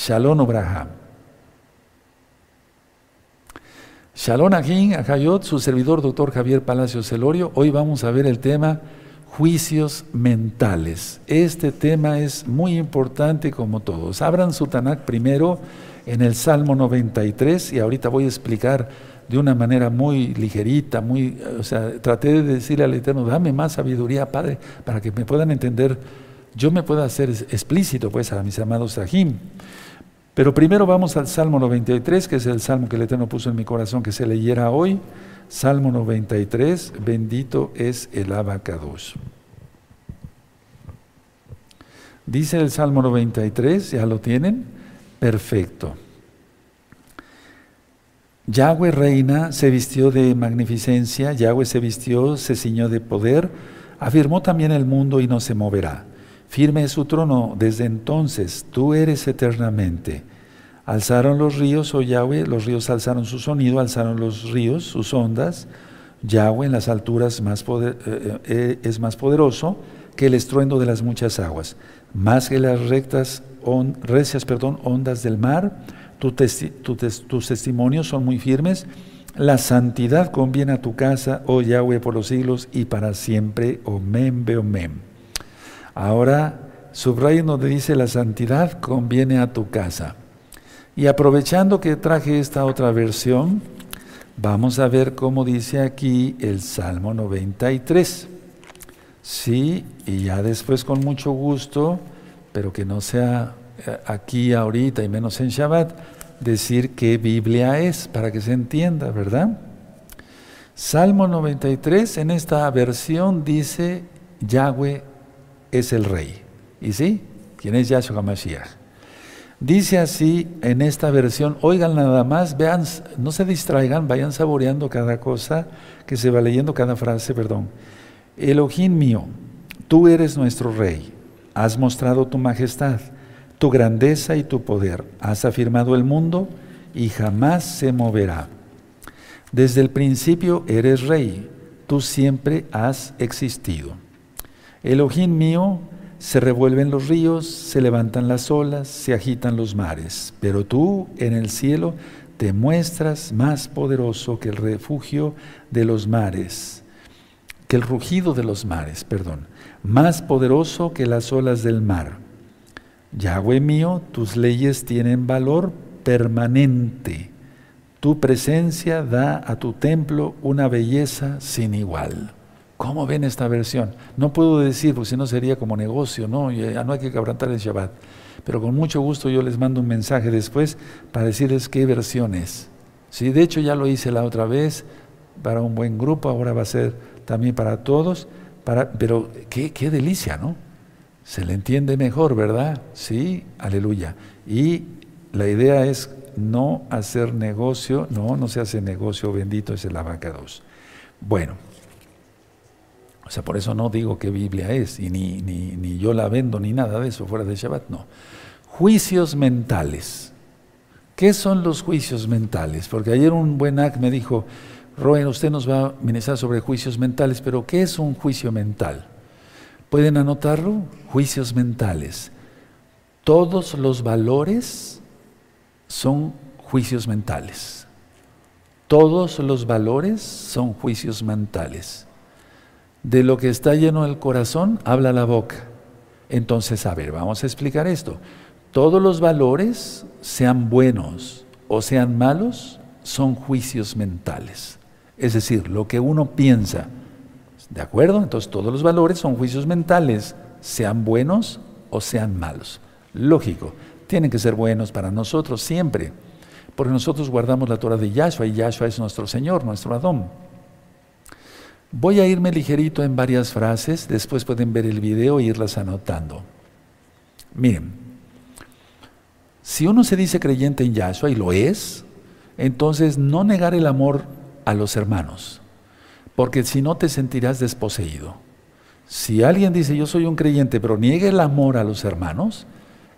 Shalom Abraham. Shalom Ajin, Ajayot, su servidor doctor Javier Palacio Celorio. Hoy vamos a ver el tema juicios mentales. Este tema es muy importante como todos. Abran su Tanakh primero en el Salmo 93 y ahorita voy a explicar de una manera muy ligerita, muy, o sea, traté de decirle al Eterno, dame más sabiduría, Padre, para que me puedan entender, yo me pueda hacer explícito, pues, a mis amados Sahim. Pero primero vamos al Salmo 93, que es el salmo que el Eterno puso en mi corazón que se leyera hoy. Salmo 93, bendito es el abacados. Dice el Salmo 93, ¿ya lo tienen? Perfecto. Yahweh reina, se vistió de magnificencia, Yahweh se vistió, se ciñó de poder, afirmó también el mundo y no se moverá. Firme es su trono desde entonces, tú eres eternamente. Alzaron los ríos, oh Yahweh, los ríos alzaron su sonido, alzaron los ríos sus ondas. Yahweh en las alturas más poder, eh, eh, es más poderoso que el estruendo de las muchas aguas, más que las rectas, recias ondas del mar. tus testimonios son muy firmes. La santidad conviene a tu casa, oh Yahweh, por los siglos y para siempre. Omen, beomen. Ahora, subrayo donde dice la santidad conviene a tu casa. Y aprovechando que traje esta otra versión, vamos a ver cómo dice aquí el Salmo 93. Sí, y ya después con mucho gusto, pero que no sea eh, aquí ahorita y menos en Shabbat, decir qué Biblia es, para que se entienda, ¿verdad? Salmo 93, en esta versión dice, Yahweh es el rey. ¿Y sí? ¿Quién es Yahshua HaMashiach? Dice así en esta versión, oigan nada más, vean, no se distraigan, vayan saboreando cada cosa que se va leyendo, cada frase, perdón. Elohim mío, tú eres nuestro rey, has mostrado tu majestad, tu grandeza y tu poder, has afirmado el mundo y jamás se moverá. Desde el principio eres rey, tú siempre has existido. Elohim mío, se revuelven los ríos, se levantan las olas, se agitan los mares, pero tú en el cielo te muestras más poderoso que el refugio de los mares, que el rugido de los mares, perdón, más poderoso que las olas del mar. Yahweh mío, tus leyes tienen valor permanente. Tu presencia da a tu templo una belleza sin igual. ¿Cómo ven esta versión? No puedo decir, porque si no sería como negocio, ¿no? Ya no hay que quebrantar el Shabbat. Pero con mucho gusto yo les mando un mensaje después para decirles qué versión es. Sí, de hecho ya lo hice la otra vez para un buen grupo, ahora va a ser también para todos. Pero qué, qué delicia, ¿no? Se le entiende mejor, ¿verdad? Sí, aleluya. Y la idea es no hacer negocio, no, no se hace negocio, bendito es el abacados. Bueno. O sea, por eso no digo qué Biblia es, y ni, ni, ni yo la vendo, ni nada de eso fuera de Shabbat, no. Juicios mentales. ¿Qué son los juicios mentales? Porque ayer un buen ac me dijo, Roen, usted nos va a ministrar sobre juicios mentales, pero ¿qué es un juicio mental? ¿Pueden anotarlo? Juicios mentales. Todos los valores son juicios mentales. Todos los valores son juicios mentales. De lo que está lleno el corazón, habla la boca. Entonces, a ver, vamos a explicar esto. Todos los valores, sean buenos o sean malos, son juicios mentales. Es decir, lo que uno piensa. ¿De acuerdo? Entonces todos los valores son juicios mentales, sean buenos o sean malos. Lógico, tienen que ser buenos para nosotros siempre, porque nosotros guardamos la Torah de Yahshua y Yahshua es nuestro Señor, nuestro Adón. Voy a irme ligerito en varias frases, después pueden ver el video e irlas anotando. Miren, si uno se dice creyente en Yahshua y lo es, entonces no negar el amor a los hermanos, porque si no te sentirás desposeído. Si alguien dice yo soy un creyente, pero niega el amor a los hermanos,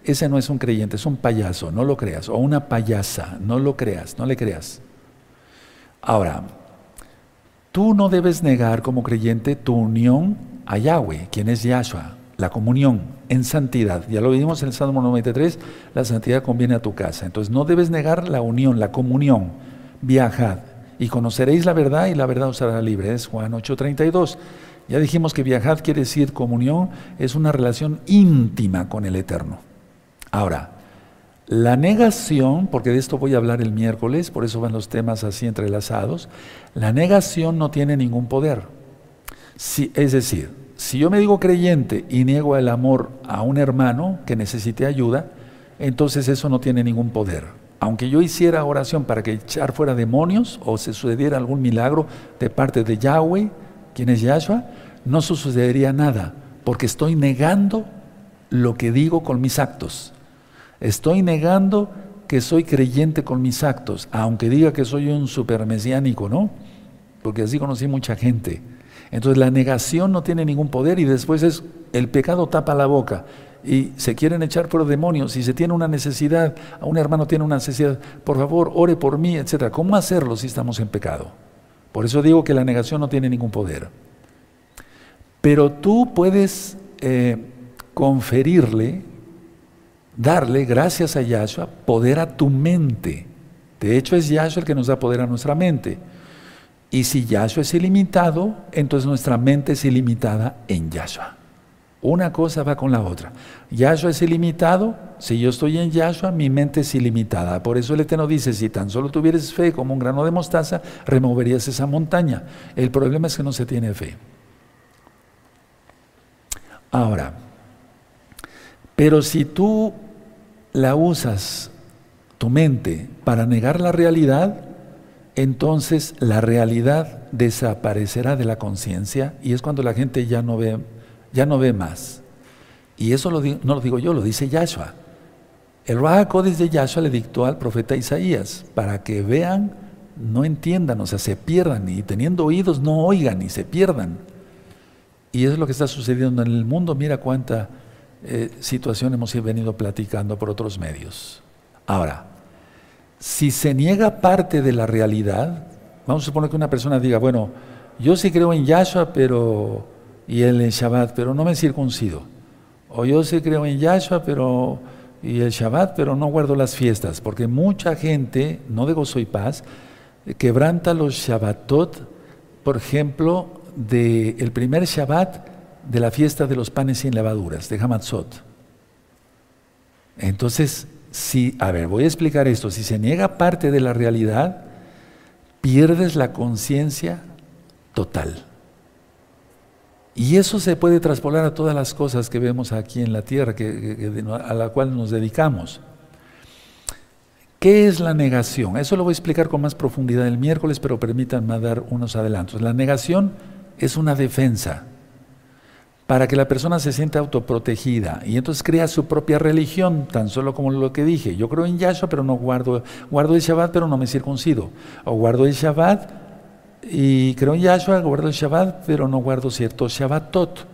ese no es un creyente, es un payaso, no lo creas, o una payasa, no lo creas, no le creas. Ahora, Tú no debes negar como creyente tu unión a Yahweh, quien es Yahshua, la comunión en santidad. Ya lo vimos en el Salmo 93, la santidad conviene a tu casa. Entonces no debes negar la unión, la comunión. Viajad y conoceréis la verdad y la verdad os hará libre. Es Juan 8:32. Ya dijimos que viajad quiere decir comunión, es una relación íntima con el Eterno. Ahora, la negación, porque de esto voy a hablar el miércoles, por eso van los temas así entrelazados, la negación no tiene ningún poder. es decir, si yo me digo creyente y niego el amor a un hermano que necesite ayuda, entonces eso no tiene ningún poder. Aunque yo hiciera oración para que echar fuera demonios o se sucediera algún milagro de parte de Yahweh, quien es Yahshua, no sucedería nada, porque estoy negando lo que digo con mis actos. Estoy negando que soy creyente con mis actos, aunque diga que soy un supermesiánico, ¿no? Porque así conocí mucha gente. Entonces la negación no tiene ningún poder y después es el pecado tapa la boca y se quieren echar por demonios. Si se tiene una necesidad, a un hermano tiene una necesidad, por favor, ore por mí, etc. ¿Cómo hacerlo si estamos en pecado? Por eso digo que la negación no tiene ningún poder. Pero tú puedes eh, conferirle darle, gracias a Yahshua, poder a tu mente. De hecho, es Yahshua el que nos da poder a nuestra mente. Y si Yahshua es ilimitado, entonces nuestra mente es ilimitada en Yahshua. Una cosa va con la otra. Yahshua es ilimitado, si yo estoy en Yahshua, mi mente es ilimitada. Por eso el Eterno dice, si tan solo tuvieras fe como un grano de mostaza, removerías esa montaña. El problema es que no se tiene fe. Ahora, pero si tú la usas, tu mente, para negar la realidad, entonces la realidad desaparecerá de la conciencia y es cuando la gente ya no ve, ya no ve más. Y eso no lo digo yo, lo dice Yahshua. El Raja de Yahshua le dictó al profeta Isaías para que vean, no entiendan, o sea, se pierdan y teniendo oídos no oigan y se pierdan. Y eso es lo que está sucediendo en el mundo. Mira cuánta eh, situación hemos venido platicando por otros medios. Ahora, si se niega parte de la realidad, vamos a suponer que una persona diga, bueno, yo sí creo en Yahshua pero, y en Shabbat, pero no me circuncido. O yo sí creo en Yahshua pero, y el Shabbat, pero no guardo las fiestas. Porque mucha gente, no de gozo y paz, quebranta los Shabbatot, por ejemplo, del el primer Shabbat de la fiesta de los panes sin levaduras, de Hamatzot. Entonces, si, a ver, voy a explicar esto, si se niega parte de la realidad, pierdes la conciencia total. Y eso se puede traspolar a todas las cosas que vemos aquí en la tierra, a la cual nos dedicamos. ¿Qué es la negación? Eso lo voy a explicar con más profundidad el miércoles, pero permítanme dar unos adelantos. La negación es una defensa para que la persona se sienta autoprotegida y entonces crea su propia religión, tan solo como lo que dije. Yo creo en Yahshua, pero no guardo, guardo el Shabbat, pero no me circuncido. O guardo el Shabbat y creo en Yahshua, guardo el Shabbat, pero no guardo ciertos Shabbatot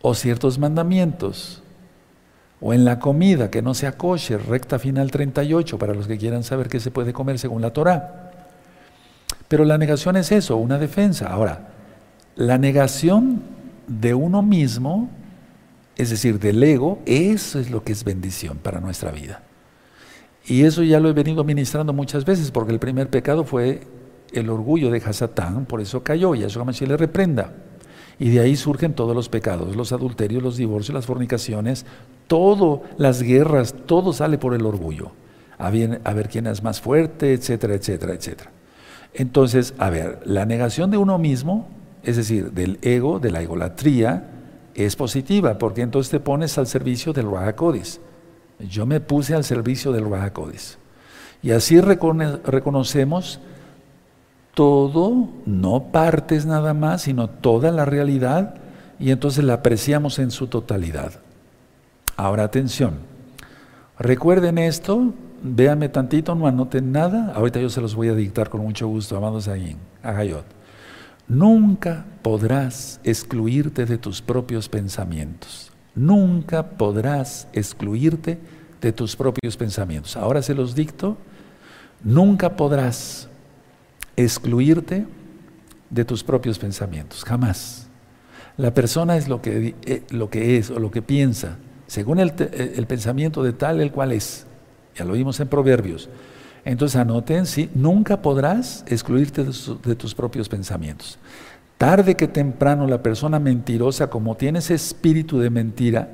o ciertos mandamientos. O en la comida, que no sea kosher, recta final 38, para los que quieran saber qué se puede comer según la Torah. Pero la negación es eso, una defensa. Ahora, la negación de uno mismo, es decir, del ego, eso es lo que es bendición para nuestra vida. Y eso ya lo he venido ministrando muchas veces, porque el primer pecado fue el orgullo de Hasatán, por eso cayó, y a eso le reprenda. Y de ahí surgen todos los pecados, los adulterios, los divorcios, las fornicaciones, todo, las guerras, todo sale por el orgullo. A ver, a ver quién es más fuerte, etcétera, etcétera, etcétera. Entonces, a ver, la negación de uno mismo es decir, del ego, de la egolatría, es positiva, porque entonces te pones al servicio del Rahakodis. Yo me puse al servicio del Rahakodis. Y así reconocemos todo, no partes nada más, sino toda la realidad, y entonces la apreciamos en su totalidad. Ahora atención, recuerden esto, véanme tantito, no anoten nada, ahorita yo se los voy a dictar con mucho gusto, amados ahí, a. Nunca podrás excluirte de tus propios pensamientos. Nunca podrás excluirte de tus propios pensamientos. Ahora se los dicto. Nunca podrás excluirte de tus propios pensamientos. Jamás. La persona es lo que, eh, lo que es o lo que piensa, según el, el, pensamiento de tal el cual es. Ya lo vimos en Proverbios. Entonces anoten, sí, nunca podrás excluirte de, tus propios pensamientos. Tarde que temprano la persona mentirosa, como tiene ese espíritu de mentira,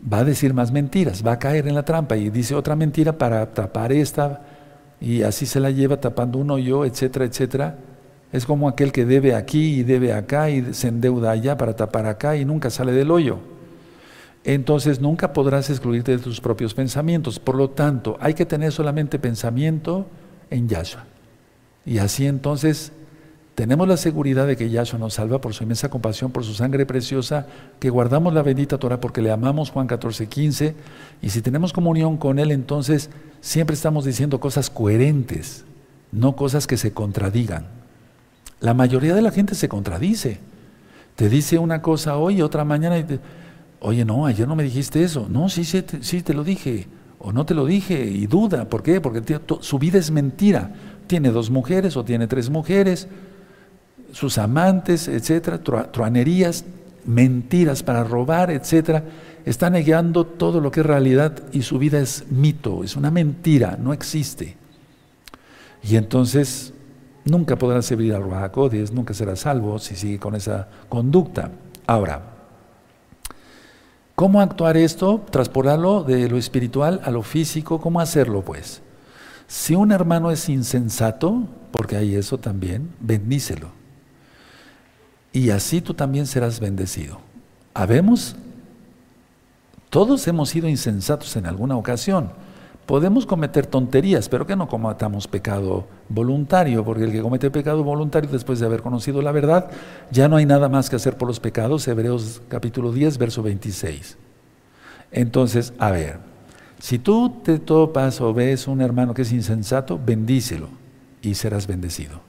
va a decir más mentiras, va a caer en la trampa y dice otra mentira para tapar esta y así se la lleva tapando uno yo, etcétera, etcétera. Es como aquel que debe aquí y debe acá y se endeuda allá para tapar acá y nunca sale del hoyo. Entonces nunca podrás excluirte de tus propios pensamientos. Por lo tanto, hay que tener solamente pensamiento en Yahshua. Y así entonces tenemos la seguridad de que Yahshua nos salva por su inmensa compasión, por su sangre preciosa, que guardamos la bendita Torah porque le amamos, Juan 14, 15, y si tenemos comunión con Él, entonces siempre estamos diciendo cosas coherentes, no cosas que se contradigan. La mayoría de la gente se contradice. Te dice una cosa hoy, otra mañana, y te, oye, no, ayer no me dijiste eso. No, sí, sí, sí te lo dije, o no te lo dije, y duda. ¿Por qué? Porque su vida es mentira. Tiene dos mujeres o tiene tres mujeres sus amantes, etcétera, truanerías, mentiras para robar, etcétera, está negando todo lo que es realidad y su vida es mito, es una mentira, no existe. Y entonces nunca podrá servir al Ruajacodes, nunca será salvo si sigue con esa conducta. Ahora, ¿cómo actuar esto? Transportarlo de lo espiritual a lo físico, ¿cómo hacerlo pues? Si un hermano es insensato, porque hay eso también, bendícelo y así tú también serás bendecido. Habemos, todos hemos sido insensatos en alguna ocasión. Podemos cometer tonterías, pero que no cometamos pecado voluntario, porque el que comete pecado voluntario después de haber conocido la verdad, ya no hay nada más que hacer por los pecados. Hebreos capítulo 10, verso 26. Entonces, a ver, si tú te topas o ves un hermano que es insensato, bendícelo y serás bendecido.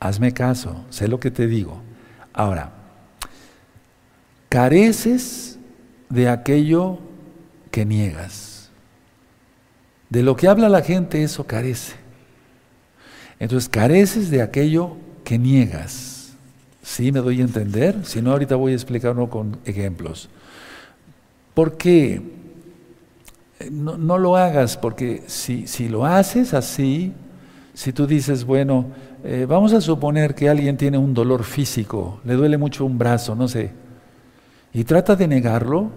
Hazme caso, sé lo que te digo. Ahora, careces de aquello que niegas. De lo que habla la gente, eso carece. Entonces, careces de aquello que niegas. ¿Sí me doy a entender? Si no, ahorita voy a explicarlo con ejemplos. ¿Por qué? No, no lo hagas, porque si, si lo haces así, si tú dices, bueno, eh, vamos a suponer que alguien tiene un dolor físico, le duele mucho un brazo, no sé, y trata de negarlo,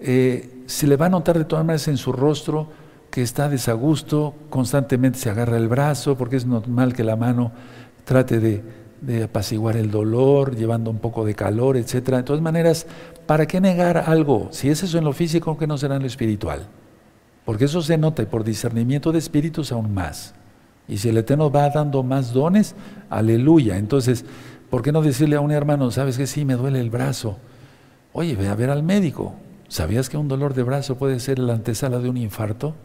eh, se le va a notar de todas maneras en su rostro que está desagusto, constantemente se agarra el brazo, porque es normal que la mano trate de, de apaciguar el dolor, llevando un poco de calor, etc. De todas maneras, ¿para qué negar algo? Si es eso en lo físico, que no será en lo espiritual? Porque eso se nota y por discernimiento de espíritus aún más. Y si el Eterno va dando más dones, aleluya. Entonces, ¿por qué no decirle a un hermano, sabes que sí, me duele el brazo? Oye, ve a ver al médico. ¿Sabías que un dolor de brazo puede ser la antesala de un infarto?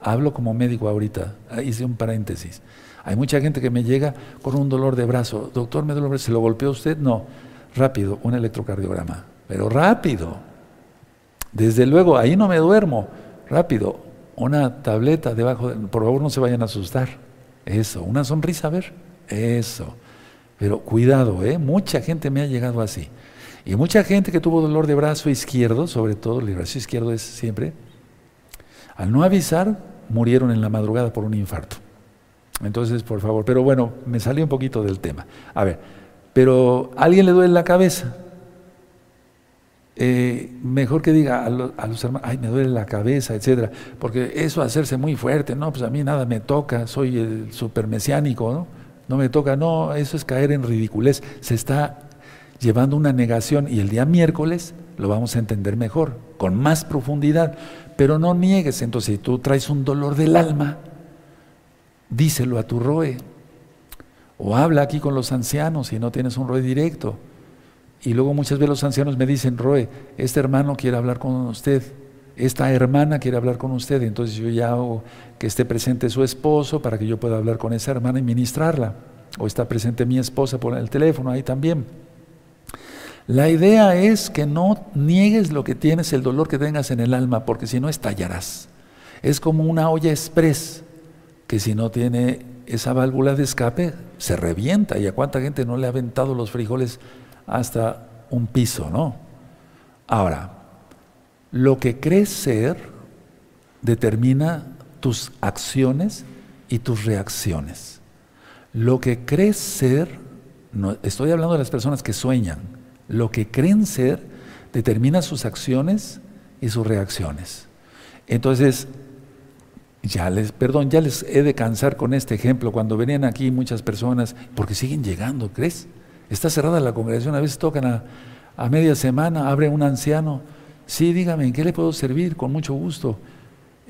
Hablo como médico ahorita, hice un paréntesis. Hay mucha gente que me llega con un dolor de brazo. Doctor, ¿me brazo? ¿Se lo golpeó usted? No. Rápido, un electrocardiograma. Pero rápido. Desde luego, ahí no me duermo. Rápido, una tableta debajo. De, por favor, no se vayan a asustar. Eso, una sonrisa, a ver. Eso. Pero cuidado, ¿eh? Mucha gente me ha llegado así. Y mucha gente que tuvo dolor de brazo izquierdo, sobre todo el brazo izquierdo es siempre, al no avisar, murieron en la madrugada por un infarto. Entonces, por favor, pero bueno, me salió un poquito del tema. A ver, pero ¿a alguien le duele la cabeza? Eh, mejor que diga a, los hermanos, ay, me duele la cabeza, etcétera, porque eso hacerse muy fuerte, no, pues a mí nada me toca, soy el super mesiánico, ¿no? No me toca, no, eso es caer en ridiculez. Se está llevando una negación y el día miércoles lo vamos a entender mejor, con más profundidad, pero no niegues, entonces si tú traes un dolor del alma, díselo a tu roe, o habla aquí con los ancianos si no tienes un roe directo y luego muchas veces los ancianos me dicen, Roe, este hermano quiere hablar con usted, esta hermana quiere hablar con usted, entonces yo ya hago que esté presente su esposo para que yo pueda hablar con esa hermana y ministrarla. O está presente mi esposa por el teléfono ahí también. La idea es que no niegues lo que tienes, el dolor que tengas en el alma, porque si no estallarás. Es como una olla express, que si no tiene esa válvula de escape, se revienta. ¿Y a cuánta gente no le ha aventado los frijoles hasta un piso, ¿no? Ahora, lo que crees ser determina tus acciones y tus reacciones. Lo que crees ser, no, estoy hablando de las personas que sueñan, lo que creen ser determina sus acciones y sus reacciones. Entonces, ya les, perdón, ya les he de cansar con este ejemplo. Cuando venían aquí muchas personas, porque siguen llegando, ¿crees? Está cerrada la congregación, a veces tocan a, a media semana, abre un anciano. Sí, dígame, ¿en qué le puedo servir? Con mucho gusto.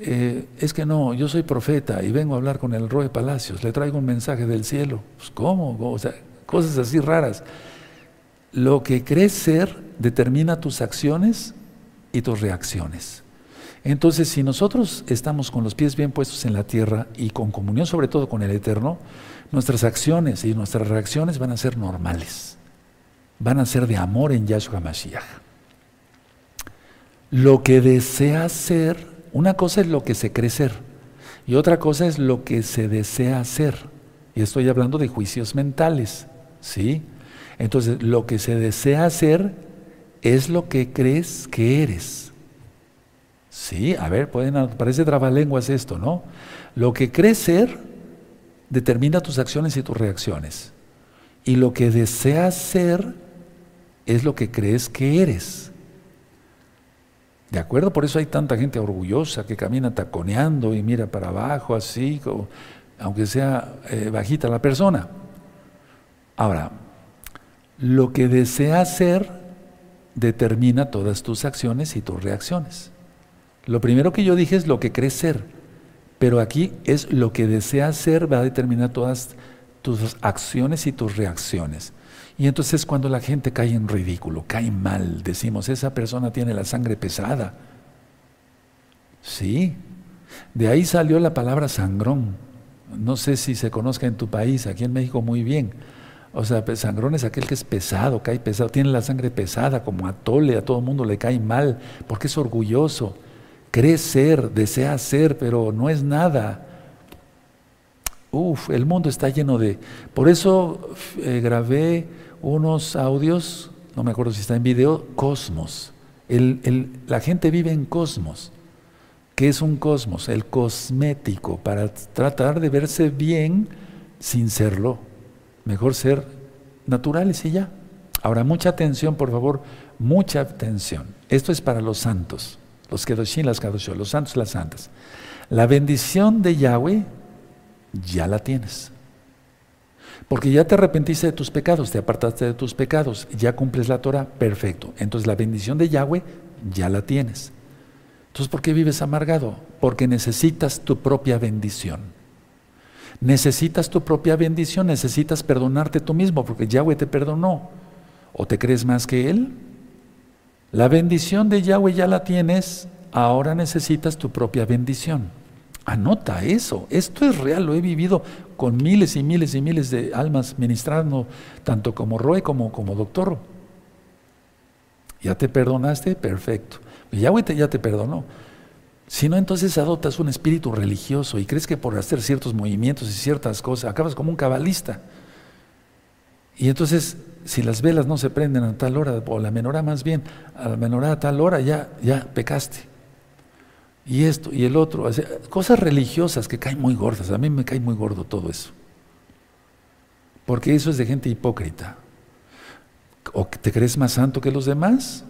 Eh, es que no, yo soy profeta y vengo a hablar con el Roe Palacios, le traigo un mensaje del cielo. Pues, ¿Cómo? O sea, cosas así raras. Lo que crees ser determina tus acciones y tus reacciones. Entonces, si nosotros estamos con los pies bien puestos en la tierra y con comunión sobre todo con el Eterno, nuestras acciones y nuestras reacciones van a ser normales, van a ser de amor en Yahshua Mashiach. Lo que desea ser, una cosa es lo que se cree ser y otra cosa es lo que se desea hacer. Y estoy hablando de juicios mentales, ¿sí? Entonces, lo que se desea hacer es lo que crees que eres. Sí, a ver, pueden, parece trabalenguas esto, ¿no? Lo que crees ser determina tus acciones y tus reacciones. Y lo que deseas ser es lo que crees que eres. ¿De acuerdo? Por eso hay tanta gente orgullosa que camina taconeando y mira para abajo así, aunque sea eh, bajita la persona. Ahora, lo que deseas ser determina todas tus acciones y tus reacciones. Lo primero que yo dije es lo que crees ser, pero aquí es lo que deseas ser va a determinar todas tus acciones y tus reacciones. Y entonces cuando la gente cae en ridículo, cae mal, decimos, esa persona tiene la sangre pesada. Sí, de ahí salió la palabra sangrón. No sé si se conozca en tu país, aquí en México muy bien. O sea, sangrón es aquel que es pesado, cae pesado, tiene la sangre pesada, como atole, a todo el mundo le cae mal, porque es orgulloso cree ser, desea ser, pero no es nada. Uf, el mundo está lleno de... Por eso eh, grabé unos audios, no me acuerdo si está en video, cosmos. la gente vive en cosmos. ¿Qué es un cosmos? El cosmético, para tratar de verse bien sin serlo. Mejor ser naturales y ya. Ahora, mucha atención, por favor, mucha atención. Esto es para los santos los Kedoshim, las Kadoshim, los santos, las santas. La bendición de Yahweh ya la tienes. Porque ya te arrepentiste de tus pecados, te apartaste de tus pecados, ya cumples la Torah, perfecto. Entonces la bendición de Yahweh ya la tienes. Entonces, ¿por qué vives amargado? Porque necesitas tu propia bendición. Necesitas tu propia bendición, necesitas perdonarte tú mismo, porque Yahweh te perdonó. ¿O te crees más que Él? La bendición de Yahweh ya la tienes, ahora necesitas tu propia bendición. Anota eso, esto es real, lo he vivido con miles y miles y miles de almas ministrando, tanto como Roy como como doctor. ¿Ya te perdonaste? Perfecto. Yahweh ya te perdonó. Si no, entonces adoptas un espíritu religioso y crees que por hacer ciertos movimientos y ciertas cosas acabas como un cabalista. Y entonces si las velas no se prenden a tal hora, o la menorá más bien, a la menorá a tal hora, ya, ya pecaste. Y esto y el otro, cosas religiosas que caen muy gordas. A mí me cae muy gordo todo eso. Porque eso es de gente hipócrita. ¿O te crees más santo que los demás?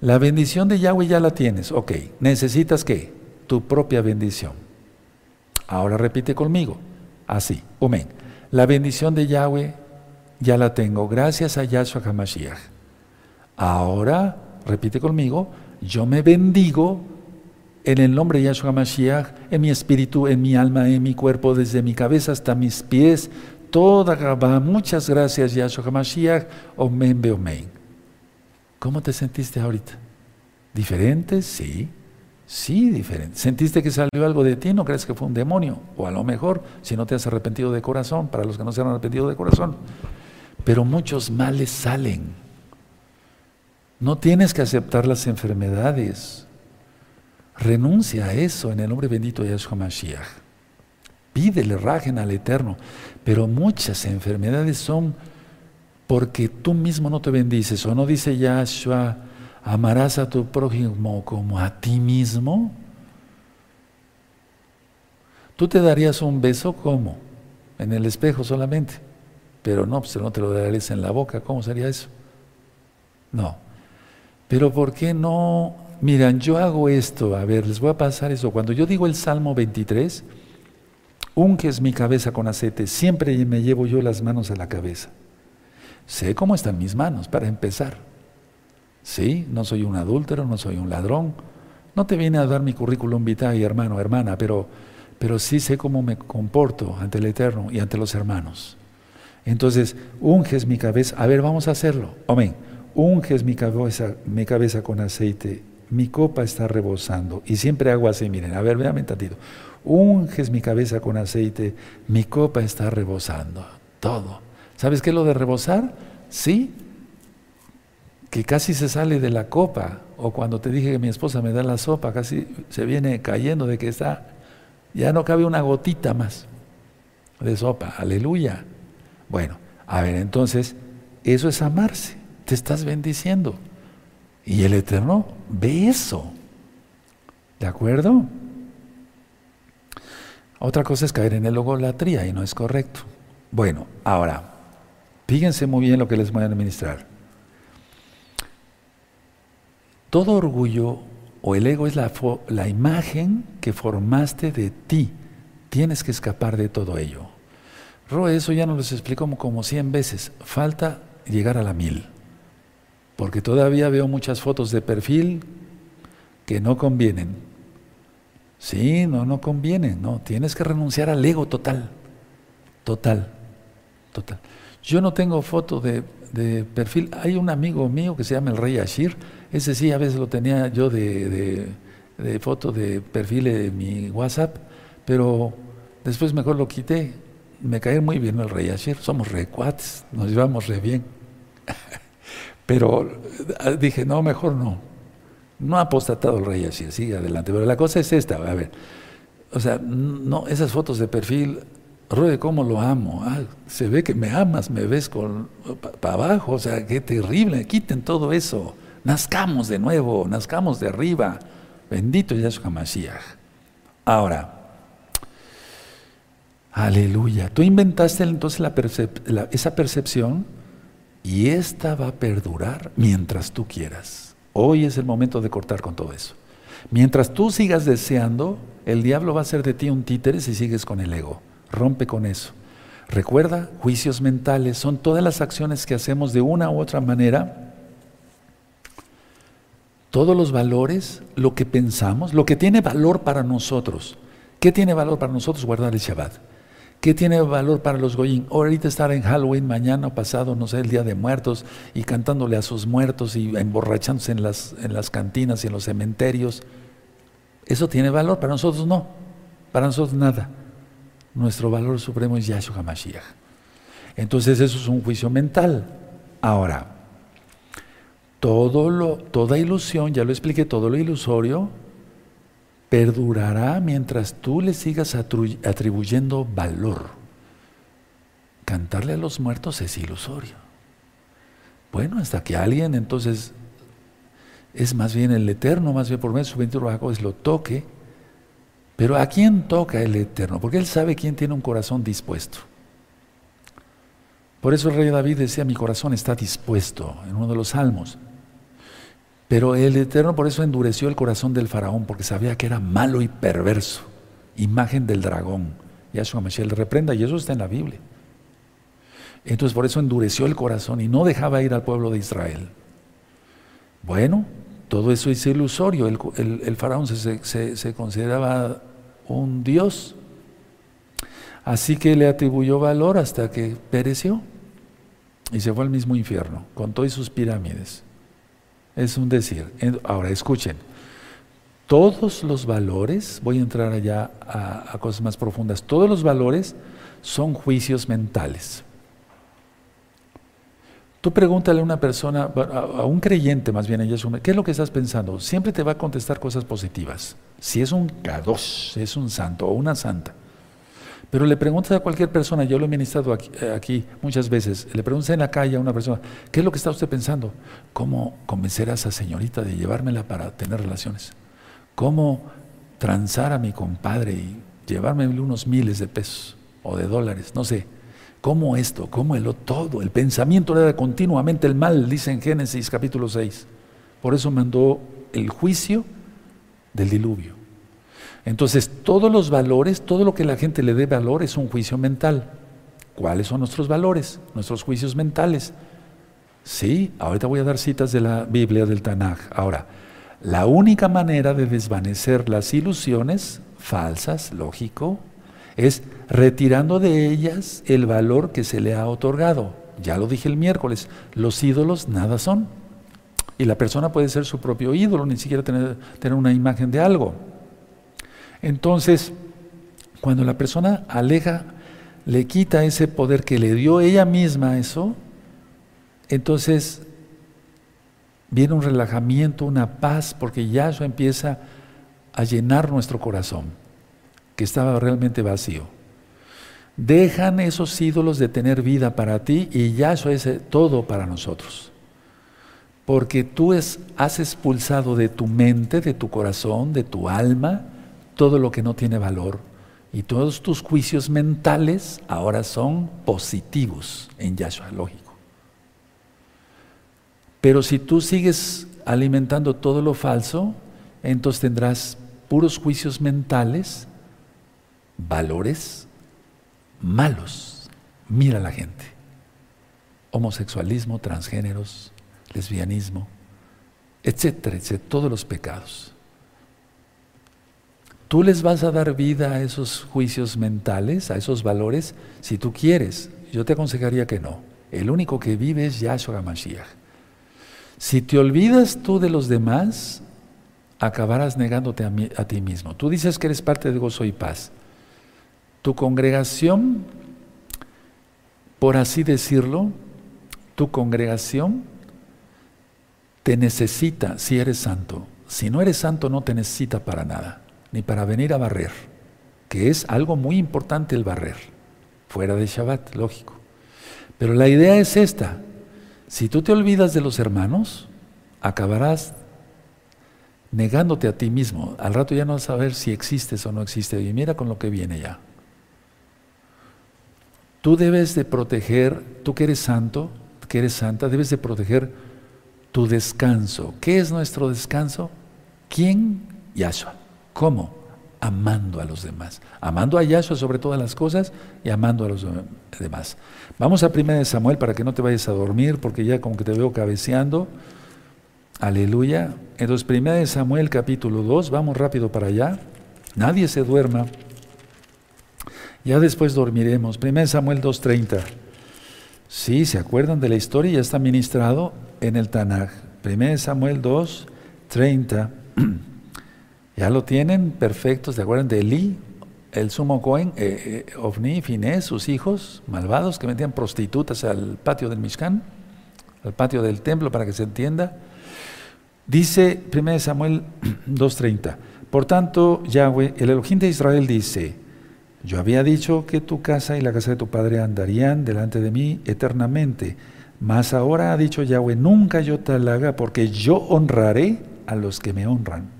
La bendición de Yahweh ya la tienes. Ok, necesitas qué? Tu propia bendición. Ahora repite conmigo. Así. Amén. La bendición de Yahweh ya la tengo, gracias a Yahshua HaMashiach. Ahora, repite conmigo, yo me bendigo en el nombre de Yahshua HaMashiach, en mi espíritu, en mi alma, en mi cuerpo, desde mi cabeza hasta mis pies, toda Gabá. Muchas gracias, Yahshua HaMashiach, Omen Beomen. ¿Cómo te sentiste ahorita? ¿Diferente? Sí. Sí, diferente. ¿Sentiste que salió algo de ti? ¿No crees que fue un demonio? O a lo mejor, si no te has arrepentido de corazón, para los que no se han arrepentido de corazón pero muchos males salen. No tienes que aceptar las enfermedades. Renuncia a eso en el nombre bendito de Yahshua Mashiach. Pídele rajen al Eterno. Pero muchas enfermedades son porque tú mismo no te bendices, o no dice Yahshua, amarás a tu prójimo como a ti mismo. ¿Tú te darías un beso como? En el espejo solamente. Pero no, pues no te lo darías en la boca. ¿Cómo sería eso? No. Pero ¿por qué no? Miran, yo hago esto. A ver, les voy a pasar eso. Cuando yo digo el Salmo 23, unges mi cabeza con aceite. Siempre me llevo yo las manos a la cabeza. Sé cómo están mis manos, para empezar. Sí, no soy un adúltero, no soy un ladrón. No te viene a dar mi currículum vitae, hermano, hermana, pero, pero sí sé cómo me comporto ante el Eterno y ante los hermanos. Entonces, unges mi cabeza. A ver, vamos a hacerlo. Amén. Unges mi cabeza, con aceite. Mi copa está rebosando. Y siempre hago así, miren. A ver, véanme tantito. Unges mi cabeza con aceite. Mi copa está rebosando. Todo. ¿Sabes qué es lo de rebosar? Sí. Que casi se sale de la copa. O cuando te dije que mi esposa me da la sopa, casi se viene cayendo de que está. Ya no cabe una gotita más de sopa. Aleluya. Bueno, a ver, entonces, eso es amarse, te estás bendiciendo. Y el Eterno ve eso. ¿De acuerdo? Otra cosa es caer en el logolatría y no es correcto. Bueno, ahora, fíjense muy bien lo que les voy a administrar. Todo orgullo o el ego es la, la imagen que formaste de ti. Tienes que escapar de todo ello. Ro, eso ya nos lo explicó como, cien veces. Falta llegar a la mil. Porque todavía veo muchas fotos de perfil que no convienen. Sí, no, no convienen, no. Tienes que renunciar al ego total. Total. Total. Yo no tengo foto de, perfil. Hay un amigo mío que se llama el Rey Ashir. Ese sí, a veces lo tenía yo de, de, de foto de perfil en mi WhatsApp, pero después mejor lo quité me cae muy bien el rey Ashir, somos recuates, nos llevamos re bien. Pero eh, dije, no, mejor no. No ha apostatado el rey Ashir, sigue adelante. Pero la cosa es esta, a ver. O sea, no, esas fotos de perfil, Rode, cómo lo amo. Ah, se ve que me amas, me ves con para abajo, o sea, qué terrible. Quiten todo eso. Nazcamos de nuevo, nazcamos de arriba. Bendito Yahshua Mashiach. Ahora, Aleluya. Tú inventaste entonces esa percepción y esta va a perdurar mientras tú quieras. Hoy es el momento de cortar con todo eso. Mientras tú sigas deseando, el diablo va a hacer de ti un títere si sigues con el ego. Rompe con eso. Recuerda, juicios mentales son todas las acciones que hacemos de una u otra manera. Todos los valores, lo que pensamos, lo que tiene valor para nosotros. ¿Qué tiene valor para nosotros? Guardar el Shabbat. ¿Qué tiene valor para los goyim? Ahorita estar en Halloween, mañana pasado, no sé, el Día de Muertos, y cantándole a sus muertos y emborrachándose en las, en las cantinas y en los cementerios. ¿Eso tiene valor? Para nosotros no. Para nosotros nada. Nuestro valor supremo es Yahshua HaMashiach. Entonces eso es un juicio mental. Ahora, todo lo, toda ilusión, ya lo expliqué, todo lo ilusorio perdurará mientras tú le sigas atribuyendo valor. Cantarle a los muertos es ilusorio. Bueno, hasta que alguien entonces es más bien el Eterno, más bien por medio de su bendito es lo toque. Pero ¿a quién toca el Eterno? Porque Él sabe quién tiene un corazón dispuesto. Por eso el rey David decía, mi corazón está dispuesto, en uno de los salmos. Pero el Eterno por eso endureció el corazón del faraón, porque sabía que era malo y perverso, imagen del dragón. Yahshua Mashiach le reprenda, y eso está en la Biblia. Entonces por eso endureció el corazón y no dejaba ir al pueblo de Israel. Bueno, todo eso es ilusorio. El, faraón se, se consideraba un dios. Así que le atribuyó valor hasta que pereció y se fue al mismo infierno, con todas sus pirámides. Es un decir. Ahora, escuchen. Todos los valores, voy a entrar allá a, cosas más profundas, todos los valores son juicios mentales. Tú pregúntale a una persona, a, un creyente más bien, ¿qué es lo que estás pensando? Siempre te va a contestar cosas positivas. Si es un kadosh, si es un santo o una santa. Pero le preguntas a cualquier persona, yo lo he ministrado aquí, eh, aquí, muchas veces, le preguntas en la calle a una persona, ¿qué es lo que está usted pensando? ¿Cómo convencer a esa señorita de llevármela para tener relaciones? ¿Cómo transar a mi compadre y llevarme unos miles de pesos o de dólares? No sé. ¿Cómo esto? ¿Cómo el todo? El pensamiento era continuamente el mal, dice en Génesis capítulo 6. Por eso mandó el juicio del diluvio. Entonces, todos los valores, todo lo que la gente le dé valor es un juicio mental. ¿Cuáles son nuestros valores? Nuestros juicios mentales. Sí, ahorita voy a dar citas de la Biblia del Tanaj. Ahora, la única manera de desvanecer las ilusiones falsas, lógico, es retirando de ellas el valor que se le ha otorgado. Ya lo dije el miércoles, los ídolos nada son. Y la persona puede ser su propio ídolo, ni siquiera tener, tener una imagen de algo. Entonces, cuando la persona aleja, le quita ese poder que le dio ella misma eso, entonces viene un relajamiento, una paz, porque ya eso empieza a llenar nuestro corazón, que estaba realmente vacío. Dejan esos ídolos de tener vida para ti y ya eso es todo para nosotros. Porque tú has expulsado de tu mente, de tu corazón, de tu alma, todo lo que no tiene valor. Y todos tus juicios mentales ahora son positivos en Yahshua, lógico. Pero si tú sigues alimentando todo lo falso, entonces tendrás puros juicios mentales, valores malos. Mira la gente. Homosexualismo, transgéneros, lesbianismo, etcétera, etcétera, todos los pecados. Tú les vas a dar vida a esos juicios mentales, a esos valores, si tú quieres. Yo te aconsejaría que no. El único que vive es Yahshua Mashiach. Si te olvidas tú de los demás, acabarás negándote a, a, ti mismo. Tú dices que eres parte de gozo y paz. Tu congregación, por así decirlo, tu congregación te necesita si eres santo. Si no eres santo, no te necesita para nada ni para venir a barrer, que es algo muy importante el barrer, fuera de Shabbat, lógico. Pero la idea es esta, si tú te olvidas de los hermanos, acabarás negándote a ti mismo. Al rato ya no vas a saber si existes o no existes. Y mira con lo que viene ya. Tú debes de proteger, tú que eres santo, que eres santa, debes de proteger tu descanso. ¿Qué es nuestro descanso? ¿Quién? Yahshua. ¿Cómo? Amando a los demás. Amando a Yahshua sobre todas las cosas y amando a los demás. Vamos a 1 Samuel para que no te vayas a dormir, porque ya como que te veo cabeceando. Aleluya. Entonces, 1 Samuel capítulo 2, vamos rápido para allá. Nadie se duerma. Ya después dormiremos. 1 Samuel 2.30. Sí, ¿se acuerdan de la historia? Ya está ministrado en el Tanaj. 1 Samuel 2.30. Ya lo tienen perfectos, ¿se acuerdan de Eli, el sumo Cohen, eh, eh, Ofni, Finés, sus hijos malvados que metían prostitutas al patio del Mishkan, al patio del templo para que se entienda? Dice 1 Samuel 2.30, por tanto, Yahweh, el Elohim de Israel dice, yo había dicho que tu casa y la casa de tu padre andarían delante de mí eternamente, mas ahora ha dicho Yahweh, nunca yo te halaga porque yo honraré a los que me honran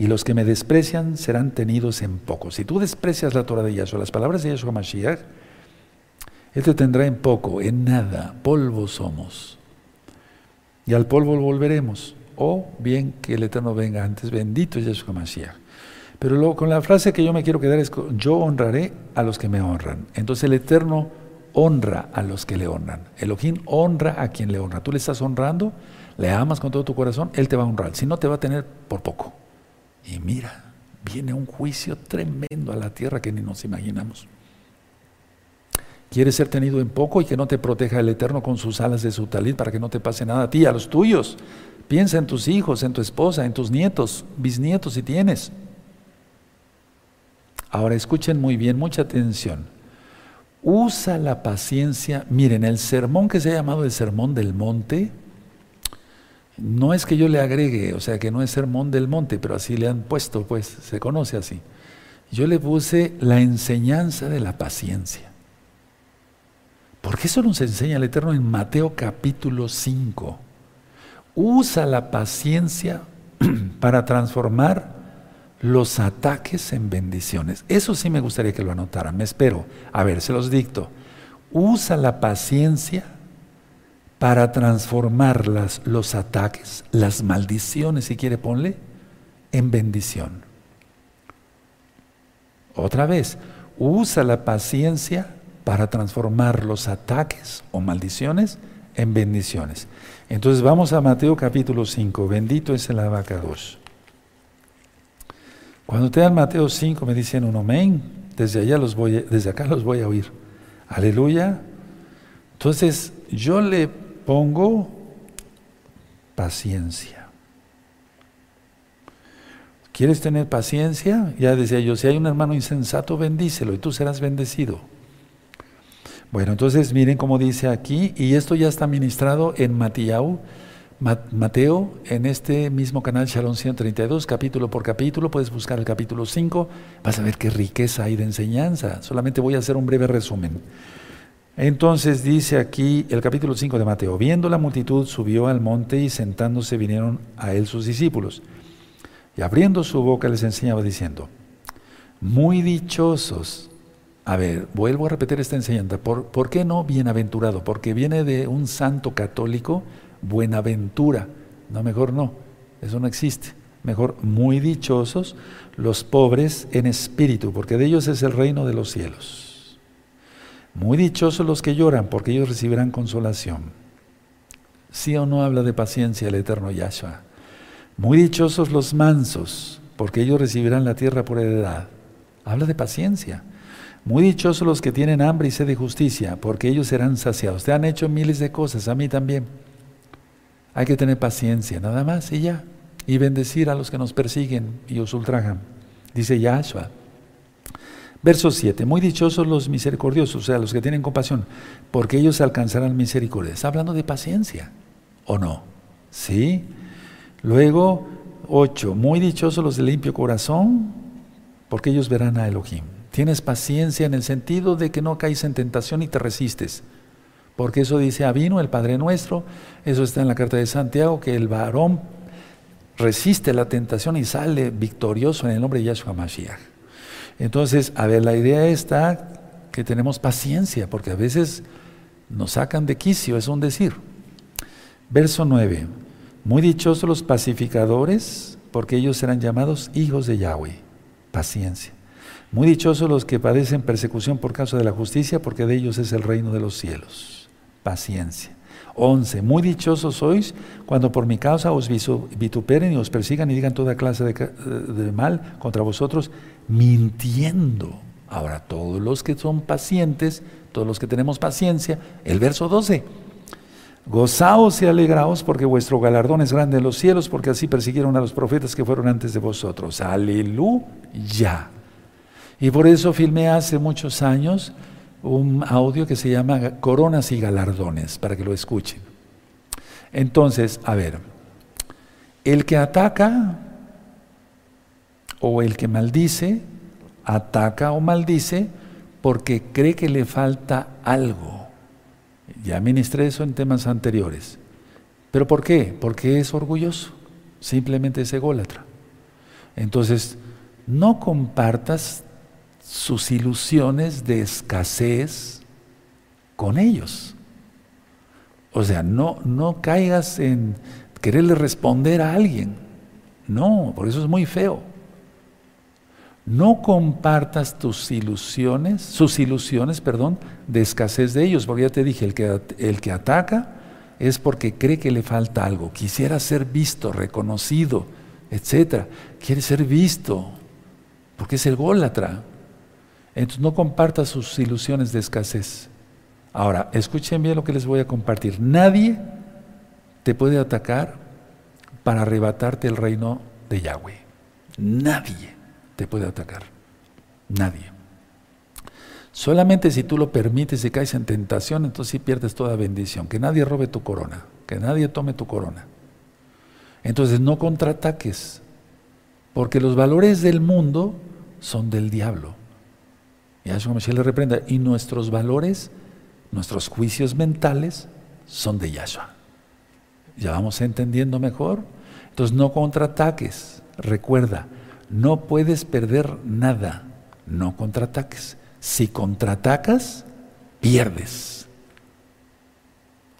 y los que me desprecian serán tenidos en poco. Si tú desprecias la Torah de Yahshua, las palabras de Yahshua Mashiach, Él te tendrá en poco, en nada, polvo somos. Y al polvo volveremos. O bien que el Eterno venga antes, bendito es Yahshua Mashiach. Pero luego, con la frase que yo me quiero quedar es, yo honraré a los que me honran. Entonces el Eterno honra a los que le honran. Elohim honra a quien le honra. Tú le estás honrando, le amas con todo tu corazón, Él te va a honrar. Si no, te va a tener por poco. Y mira, viene un juicio tremendo a la tierra que ni nos imaginamos. ¿Quieres ser tenido en poco y que no te proteja el Eterno con sus alas de su talit para que no te pase nada a ti, a los tuyos? Piensa en tus hijos, en tu esposa, en tus nietos, bisnietos si tienes. Ahora escuchen muy bien, mucha atención. Usa la paciencia. Miren, el sermón que se ha llamado el sermón del monte, no es que yo le agregue, o sea, que no es sermón del monte, pero así le han puesto, pues, se conoce así. Yo le puse la enseñanza de la paciencia. Porque eso nos enseña el Eterno en Mateo capítulo 5. Usa la paciencia para transformar los ataques en bendiciones. Eso sí me gustaría que lo anotaran, me espero. A ver, se los dicto. Usa la paciencia para transformar las, los ataques, las maldiciones, si quiere ponle, en bendición. Otra vez, usa la paciencia para transformar los ataques o maldiciones en bendiciones. Entonces vamos a Mateo capítulo 5. Bendito es el abacados. Cuando te dan Mateo 5 me dicen un amén. Desde allá los voy, desde acá los voy a oír. Aleluya. Entonces yo le pongo paciencia. ¿Quieres tener paciencia? Ya decía yo, si hay un hermano insensato, bendícelo y tú serás bendecido. Bueno, entonces miren cómo dice aquí, y esto ya está ministrado en Mateo, Mateo, en este mismo canal Shalom 132, capítulo por capítulo, puedes buscar el capítulo 5, vas a ver qué riqueza hay de enseñanza. Solamente voy a hacer un breve resumen. Entonces dice aquí el capítulo 5 de Mateo, viendo la multitud subió al monte y sentándose vinieron a él sus discípulos. Y abriendo su boca les enseñaba diciendo, muy dichosos a ver, vuelvo a repetir esta enseñanza. ¿Por, qué no bienaventurado? Porque viene de un santo católico, buenaventura. No, mejor no. Eso no existe. Mejor, muy dichosos los pobres en espíritu, porque de ellos es el reino de los cielos. Muy dichosos los que lloran, porque ellos recibirán consolación. ¿Sí o no habla de paciencia el eterno Yahshua? Muy dichosos los mansos, porque ellos recibirán la tierra por heredad. Habla de paciencia. Muy dichosos los que tienen hambre y sed de justicia, porque ellos serán saciados. Te han hecho miles de cosas, a mí también. Hay que tener paciencia, nada más y ya. Y bendecir a los que nos persiguen y os ultrajan. Dice Yahshua. Verso 7. Muy dichosos los misericordiosos, o sea, los que tienen compasión, porque ellos alcanzarán misericordia. Está hablando de paciencia, ¿o no? ¿Sí? Luego, 8. Muy dichosos los de limpio corazón, porque ellos verán a Elohim. Tienes paciencia en el sentido de que no caes en tentación y te resistes. Porque eso dice Avino, el Padre Nuestro, eso está en la carta de Santiago, que el varón resiste la tentación y sale victorioso en el nombre de Yahshua Mashiach. Entonces, a ver, la idea está que tenemos paciencia, porque a veces nos sacan de quicio, es un decir. Verso 9. Muy dichosos los pacificadores, porque ellos serán llamados hijos de Yahweh. Paciencia. Muy dichosos los que padecen persecución por causa de la justicia, porque de ellos es el reino de los cielos. Paciencia. 11. Muy dichosos sois cuando por mi causa os vituperen y os persigan y digan toda clase de, mal contra vosotros, mintiendo. Ahora, todos los que son pacientes, todos los que tenemos paciencia, el verso 12. Gozaos y alegraos porque vuestro galardón es grande en los cielos, porque así persiguieron a los profetas que fueron antes de vosotros. Aleluya. Y por eso filmé hace muchos años un audio que se llama Coronas y Galardones, para que lo escuchen. Entonces, a ver, el que ataca o el que maldice, ataca o maldice porque cree que le falta algo. Ya ministré eso en temas anteriores. ¿Pero por qué? Porque es orgulloso, simplemente es ególatra. Entonces, no compartas sus ilusiones de escasez con ellos. O sea, no, no caigas en quererle responder a alguien. No, por eso es muy feo. No compartas tus ilusiones, sus ilusiones, perdón, de escasez de ellos, porque ya te dije, el que, el que ataca es porque cree que le falta algo, quisiera ser visto, reconocido, etc. Quiere ser visto, porque es el gólatra. Entonces no comparta sus ilusiones de escasez. Ahora, escuchen bien lo que les voy a compartir. Nadie te puede atacar para arrebatarte el reino de Yahweh. Nadie te puede atacar. Nadie. Solamente si tú lo permites y caes en tentación, entonces sí pierdes toda bendición. Que nadie robe tu corona, que nadie tome tu corona. Entonces no contraataques, porque los valores del mundo son del diablo. Y Yahshua Mashiach le reprenda. Y nuestros valores, nuestros juicios mentales son de Yahshua. ¿Ya vamos entendiendo mejor? Entonces no contraataques. Recuerda, no puedes perder nada. No contraataques. Si contraatacas, pierdes.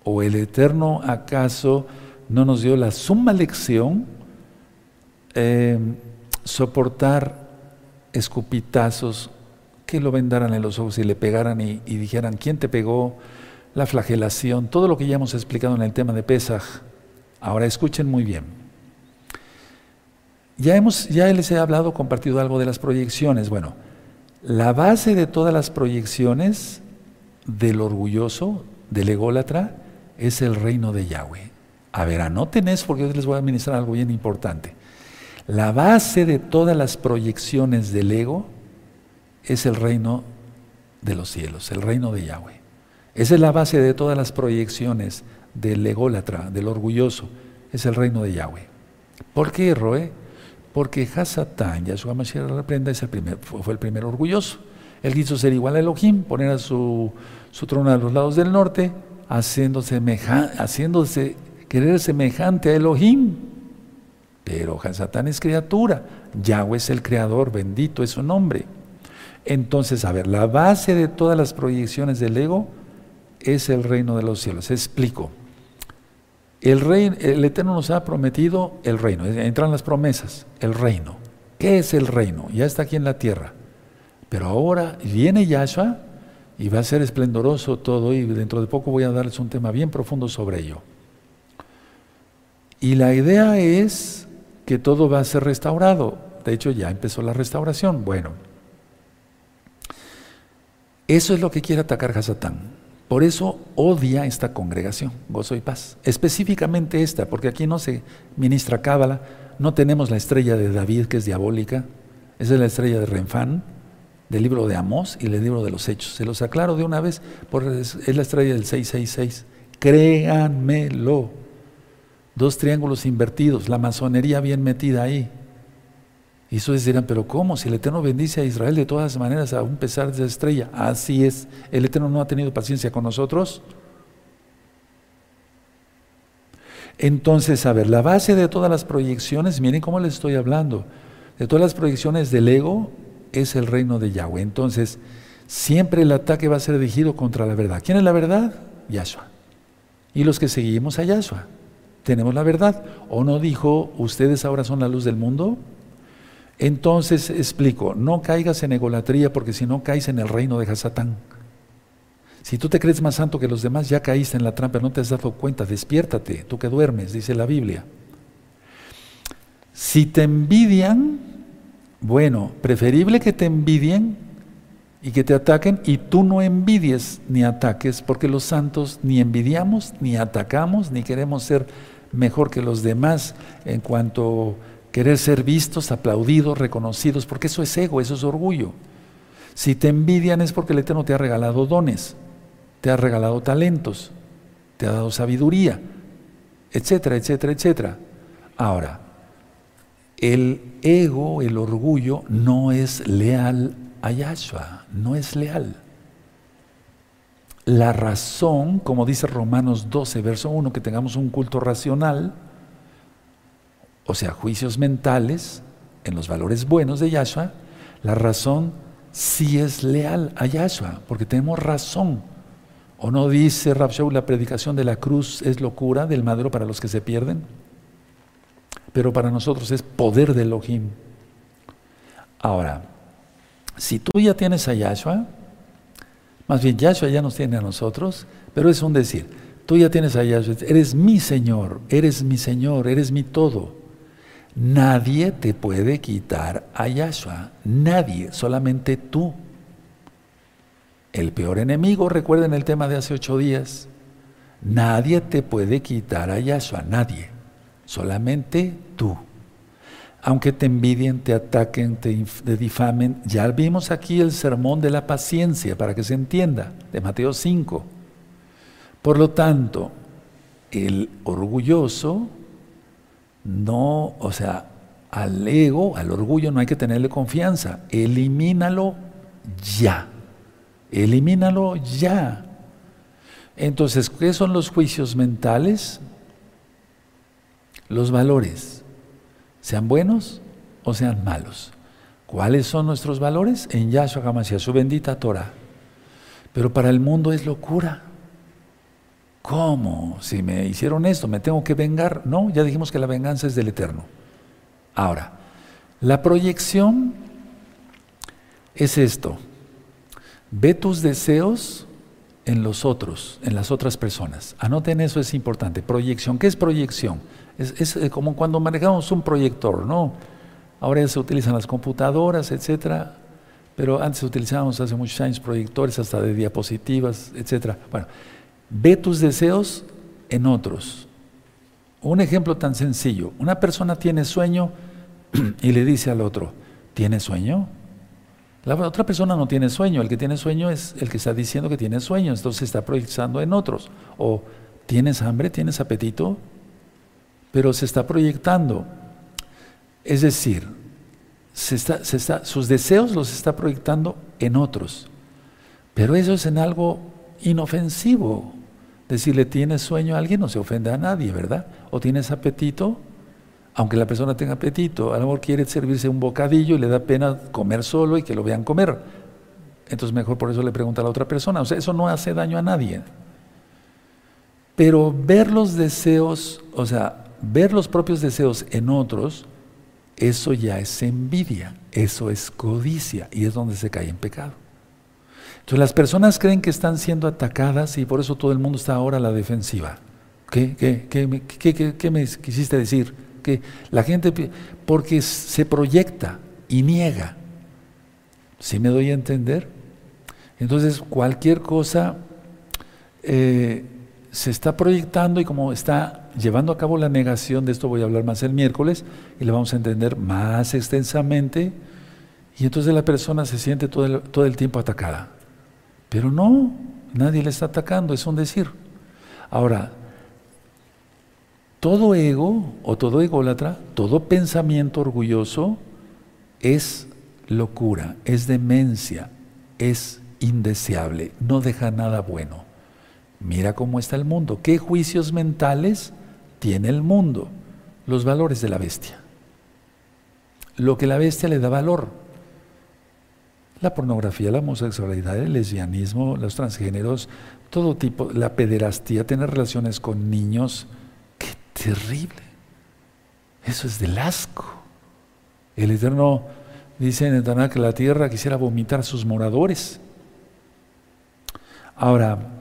¿O el Eterno acaso no nos dio la suma lección? Eh, soportar escupitazos que lo vendaran en los ojos y le pegaran y, dijeran, ¿quién te pegó? La flagelación, todo lo que ya hemos explicado en el tema de Pesaj. Ahora escuchen muy bien. Ya, hemos, ya les he hablado, compartido algo de las proyecciones. Bueno, la base de todas las proyecciones del orgulloso, del ególatra, es el reino de Yahweh. A ver, anoten eso porque hoy les voy a administrar algo bien importante. La base de todas las proyecciones del ego es el reino de los cielos, el reino de Yahweh. Esa es la base de todas las proyecciones del ególatra, del orgulloso, es el reino de Yahweh. ¿Por qué, Roe? Porque Hasatán, Yahshua Mashiach reprenda, es el fue el primer orgulloso. Él quiso ser igual a Elohim, poner a su, su trono a los lados del norte, haciéndose, haciéndose querer semejante a Elohim. Pero Hasatán es criatura, Yahweh es el creador, bendito es su nombre. Entonces, a ver, la base de todas las proyecciones del ego es el reino de los cielos. Explico. El, rey, el Eterno nos ha prometido el reino, entran las promesas, el reino. ¿Qué es el reino? Ya está aquí en la tierra. Pero ahora viene Yahshua y va a ser esplendoroso todo y dentro de poco voy a darles un tema bien profundo sobre ello. Y la idea es que todo va a ser restaurado. De hecho, ya empezó la restauración. Bueno, eso es lo que quiere atacar Hasatán. Por eso odia esta congregación, gozo y paz. Específicamente esta, porque aquí no se ministra cábala, no tenemos la estrella de David, que es diabólica, esa es la estrella de Renfán, del libro de Amós y del libro de los Hechos. Se los aclaro de una vez, es la estrella del 666. Créanmelo. Dos triángulos invertidos, la masonería bien metida ahí. Y ustedes dirán, pero ¿cómo? Si el Eterno bendice a Israel de todas maneras, a un pesar de esa estrella. Así es. ¿El Eterno no ha tenido paciencia con nosotros? Entonces, a ver, la base de todas las proyecciones, miren cómo les estoy hablando, de todas las proyecciones del ego es el reino de Yahweh. Entonces, siempre el ataque va a ser dirigido contra la verdad. ¿Quién es la verdad? Yahshua. Y los que seguimos a Yahshua tenemos la verdad. ¿O no dijo, ustedes ahora son la luz del mundo? Entonces explico, no caigas en egolatría porque si no caes en el reino de Hasatán. Si tú te crees más santo que los demás, ya caíste en la trampa, no te has dado cuenta, despiértate, tú que duermes, dice la Biblia. Si te envidian, bueno, preferible que te envidien y que te ataquen y tú no envidies ni ataques, porque los santos ni envidiamos, ni atacamos, ni queremos ser mejor que los demás en cuanto querer ser vistos, aplaudidos, reconocidos, porque eso es ego, eso es orgullo. Si te envidian es porque el Eterno te ha regalado dones, te ha regalado talentos, te ha dado sabiduría, etcétera, etcétera, etcétera. Ahora, el ego, el orgullo, no es leal a Yahshua, no es leal. La razón, como dice Romanos 12, verso 1, que tengamos un culto racional, o sea, juicios mentales en los valores buenos de Yahshua, la razón sí es leal a Yahshua, porque tenemos razón. ¿O no dice Rabshau, la predicación de la cruz es locura del madero para los que se pierden? Pero para nosotros es poder de Elohim. Ahora, si tú ya tienes a Yahshua, más bien Yahshua ya nos tiene a nosotros, pero es un decir, tú ya tienes a Yahshua, eres mi Señor, eres mi Señor, eres mi todo. Nadie te puede quitar a Yahshua, nadie, solamente tú. El peor enemigo, recuerden el tema de hace ocho días, nadie te puede quitar a Yahshua, nadie, solamente tú aunque te envidien, te ataquen, te, difamen. Ya vimos aquí el sermón de la paciencia, para que se entienda, de Mateo 5. Por lo tanto, el orgulloso no, o sea, al ego, al orgullo, no hay que tenerle confianza. Elimínalo ya. Elimínalo ya. Entonces, ¿qué son los juicios mentales? Los valores, sean buenos o sean malos. ¿Cuáles son nuestros valores? En Yahshua HaMashiach, su bendita Torah. Pero para el mundo es locura. ¿Cómo? Si me hicieron esto, ¿me tengo que vengar? No, ya dijimos que la venganza es del Eterno. Ahora, la proyección es esto. Ve tus deseos en los otros, en las otras personas. Anoten eso, es importante. Proyección. ¿Qué es proyección? Es, eh, como cuando manejamos un proyector, ¿no? Ahora ya se utilizan las computadoras, etcétera, pero antes utilizábamos hace muchos años proyectores hasta de diapositivas, etcétera. Bueno, ve tus deseos en otros. Un ejemplo tan sencillo, una persona tiene sueño y le dice al otro, ¿tiene sueño? La otra persona no tiene sueño, el que tiene sueño es el que está diciendo que tiene sueño, entonces está proyectando en otros. O, ¿tienes hambre? ¿Tienes apetito? Pero se está proyectando. Es decir, sus deseos los está proyectando en otros. Pero eso es en algo inofensivo. Decirle, tienes sueño a alguien no se ofende a nadie, ¿verdad? O tienes apetito, aunque la persona tenga apetito, a lo mejor quiere servirse un bocadillo y le da pena comer solo y que lo vean comer. Entonces mejor por eso le pregunta a la otra persona. O sea, eso no hace daño a nadie. Pero ver los deseos, o sea, ver los propios deseos en otros, eso ya es envidia, eso es codicia y es donde se cae en pecado. Entonces las personas creen que están siendo atacadas y por eso todo el mundo está ahora a la defensiva. ¿Qué, me quisiste decir? Que la gente, porque se proyecta y niega. ¿Sí me doy a entender? Entonces cualquier cosa eh, se está proyectando y como está llevando a cabo la negación, de esto voy a hablar más el miércoles y le vamos a entender más extensamente, y entonces la persona se siente todo todo el tiempo atacada. Pero no, nadie le está atacando, es un decir. Ahora, todo ego o todo ególatra, todo pensamiento orgulloso es locura, es demencia, es indeseable, no deja nada bueno. Mira cómo está el mundo. ¿Qué juicios mentales tiene el mundo? Los valores de la bestia. Lo que la bestia le da valor. La pornografía, la homosexualidad, el lesbianismo, los transgéneros, todo tipo, la pederastía, tener relaciones con niños. ¡Qué terrible! Eso es del asco. El Eterno dice en el que la tierra quisiera vomitar a sus moradores. Ahora,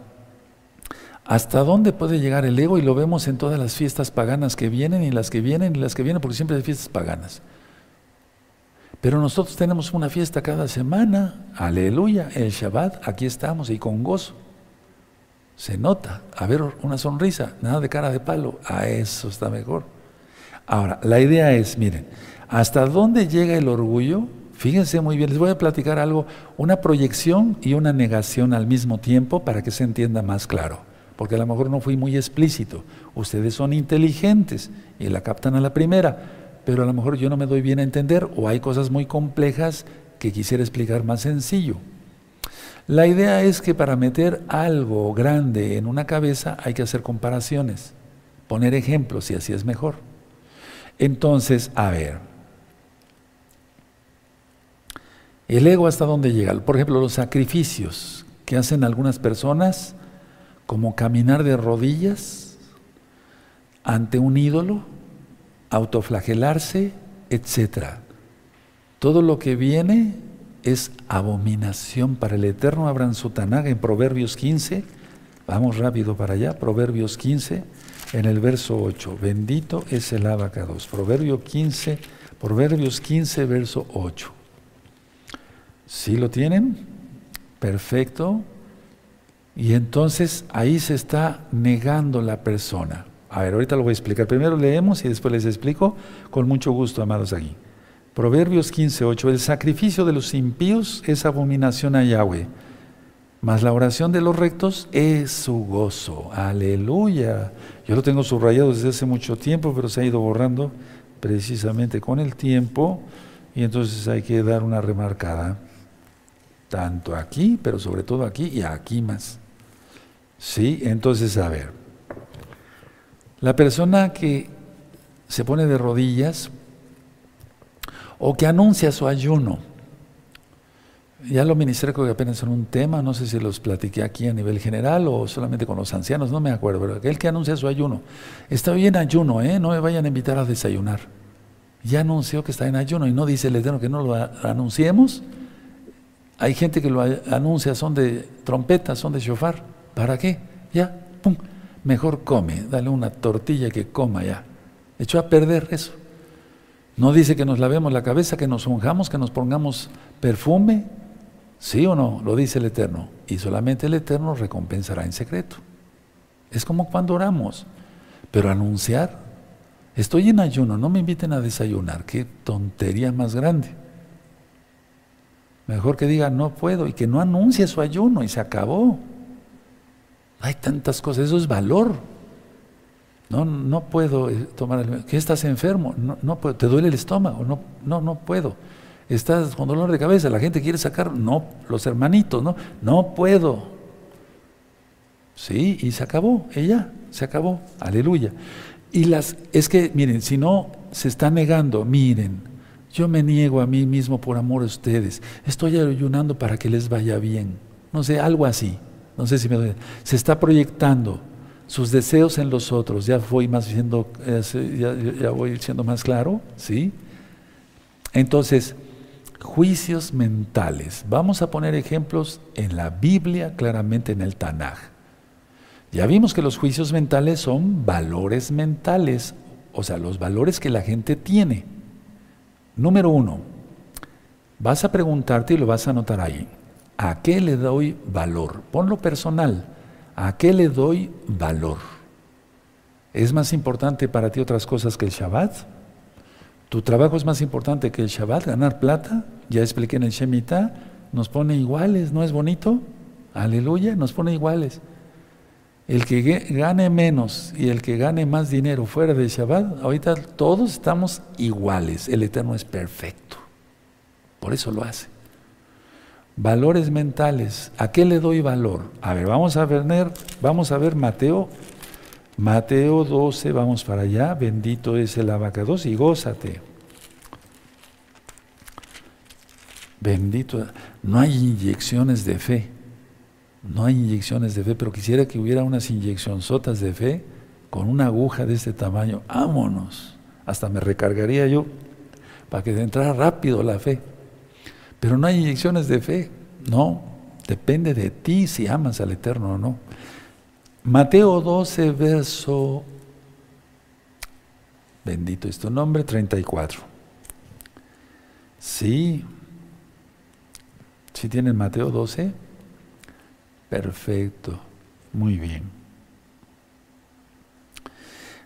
¿Hasta dónde puede llegar el ego? Y lo vemos en todas las fiestas paganas que vienen y las que vienen y las que vienen, porque siempre hay fiestas paganas. Pero nosotros tenemos una fiesta cada semana, aleluya, el Shabbat, aquí estamos y con gozo. Se nota, a ver una sonrisa, nada de cara de palo, a eso está mejor. Ahora, la idea es, miren, ¿hasta dónde llega el orgullo? Fíjense muy bien, les voy a platicar algo, una proyección y una negación al mismo tiempo para que se entienda más claro porque a lo mejor no fui muy explícito. Ustedes son inteligentes y la captan a la primera, pero a lo mejor yo no me doy bien a entender o hay cosas muy complejas que quisiera explicar más sencillo. La idea es que para meter algo grande en una cabeza hay que hacer comparaciones, poner ejemplos y así es mejor. Entonces, a ver, el ego hasta dónde llega. Por ejemplo, los sacrificios que hacen algunas personas como caminar de rodillas ante un ídolo, autoflagelarse, etc. Todo lo que viene es abominación para el Eterno. Abran su en Proverbios 15. Vamos rápido para allá. Proverbios 15, en el verso 8. Bendito es el abacados. Proverbio 15, Proverbios 15, verso 8. ¿Sí lo tienen? Perfecto. Y entonces ahí se está negando la persona. A ver, ahorita lo voy a explicar. Primero leemos y después les explico con mucho gusto, amados aquí. Proverbios 15:8. El sacrificio de los impíos es abominación a Yahweh, mas la oración de los rectos es su gozo. Aleluya. Yo lo tengo subrayado desde hace mucho tiempo, pero se ha ido borrando precisamente con el tiempo y entonces hay que dar una remarcada, tanto aquí, pero sobre todo aquí y aquí más. Sí, entonces a ver, la persona que se pone de rodillas o que anuncia su ayuno, ya lo ministré que apenas en un tema, no sé si los platiqué aquí a nivel general o solamente con los ancianos, no me acuerdo, pero aquel que anuncia su ayuno, está bien ayuno, ¿eh? no me vayan a invitar a desayunar. Ya anunció que está en ayuno y no dice el Eterno que no lo anunciemos. Hay gente que lo anuncia, son de trompeta, son de shofar. ¿Para qué? Ya, pum, mejor come, dale una tortilla que coma ya. Echó a perder eso. No dice que nos lavemos la cabeza, que nos unjamos, que nos pongamos perfume, ¿Sí o no? Lo dice el Eterno. Y solamente el Eterno recompensará en secreto. Es como cuando oramos. Pero anunciar, estoy en ayuno, no me inviten a desayunar. Qué tontería más grande. Mejor que diga, no puedo, y que no anuncie su ayuno, y se acabó. Hay tantas cosas, eso es valor. No, no puedo eh, tomar el... ¿Qué estás enfermo? No, no puedo. ¿Te duele el estómago? No, no, no puedo estás con dolor de cabeza, la gente quiere sacar, no, los hermanitos, no, no puedo. Sí, y se acabó, ella, se acabó, aleluya. Y las, es que, miren, si no se está negando, miren, yo me niego a mí mismo por amor a ustedes, estoy ayunando para que les vaya bien, no sé, algo así, no sé si me se está proyectando sus deseos en los otros, ya voy más siendo, ya, ya voy siendo más claro, ¿sí? Entonces, Juicios mentales. Vamos a poner ejemplos en la Biblia, claramente en el Tanaj. Ya vimos que los juicios mentales son valores mentales, o sea, los valores que la gente tiene. Número uno, vas a preguntarte y lo vas a anotar ahí. ¿A qué le doy valor? Ponlo personal. ¿A qué le doy valor? ¿Es más importante para ti otras cosas que el Shabbat? Tu trabajo es más importante que el Shabbat, ganar plata. Ya expliqué en el Shemitah, nos pone iguales, ¿no es bonito? Aleluya, nos pone iguales. El que gane menos y el que gane más dinero fuera del Shabbat, ahorita todos estamos iguales. El Eterno es perfecto. Por eso lo hace. Valores mentales. ¿A qué le doy valor? A ver, vamos a ver, vamos a ver Mateo Mateo 12, vamos para allá, bendito es el abacados y gózate. Bendito, no hay inyecciones de fe, no hay inyecciones de fe, pero quisiera que hubiera unas inyeccionzotas de fe con una aguja de este tamaño, vámonos, hasta me recargaría yo para que entrara rápido la fe. Pero no hay inyecciones de fe, no, depende de ti si amas al Eterno o no. Mateo 12, verso, bendito es tu nombre, 34. Sí, si tienen Mateo 12, perfecto, muy bien.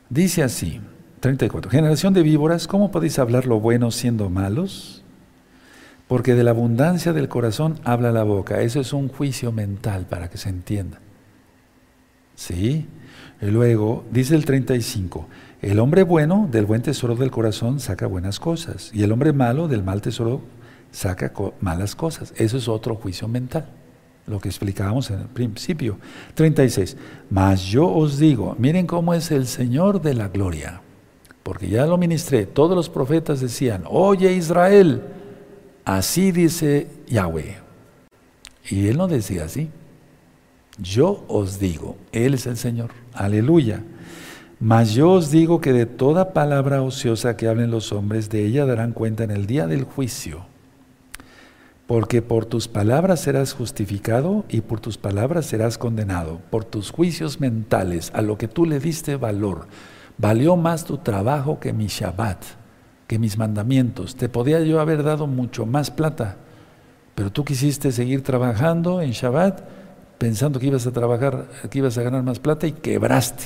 Dice así, 34, generación de víboras, ¿cómo podéis hablar lo bueno siendo malos? Porque de la abundancia del corazón habla la boca. Eso es un juicio mental para que se entienda. ¿Sí? Y luego dice el 35, el hombre bueno del buen tesoro del corazón saca buenas cosas y el hombre malo del mal tesoro saca malas cosas. Eso es otro juicio mental, lo que explicábamos en el principio. 36, mas yo os digo, miren cómo es el Señor de la gloria, porque ya lo ministré, todos los profetas decían, oye Israel, así dice Yahweh. Y él no decía así. Yo os digo, Él es el Señor, aleluya. Mas yo os digo que de toda palabra ociosa que hablen los hombres, de ella darán cuenta en el día del juicio. Porque por tus palabras serás justificado y por tus palabras serás condenado, por tus juicios mentales, a lo que tú le diste valor. Valió más tu trabajo que mi Shabbat, que mis mandamientos. Te podía yo haber dado mucho más plata, pero tú quisiste seguir trabajando en Shabbat pensando que ibas a trabajar, que ibas a ganar más plata y quebraste.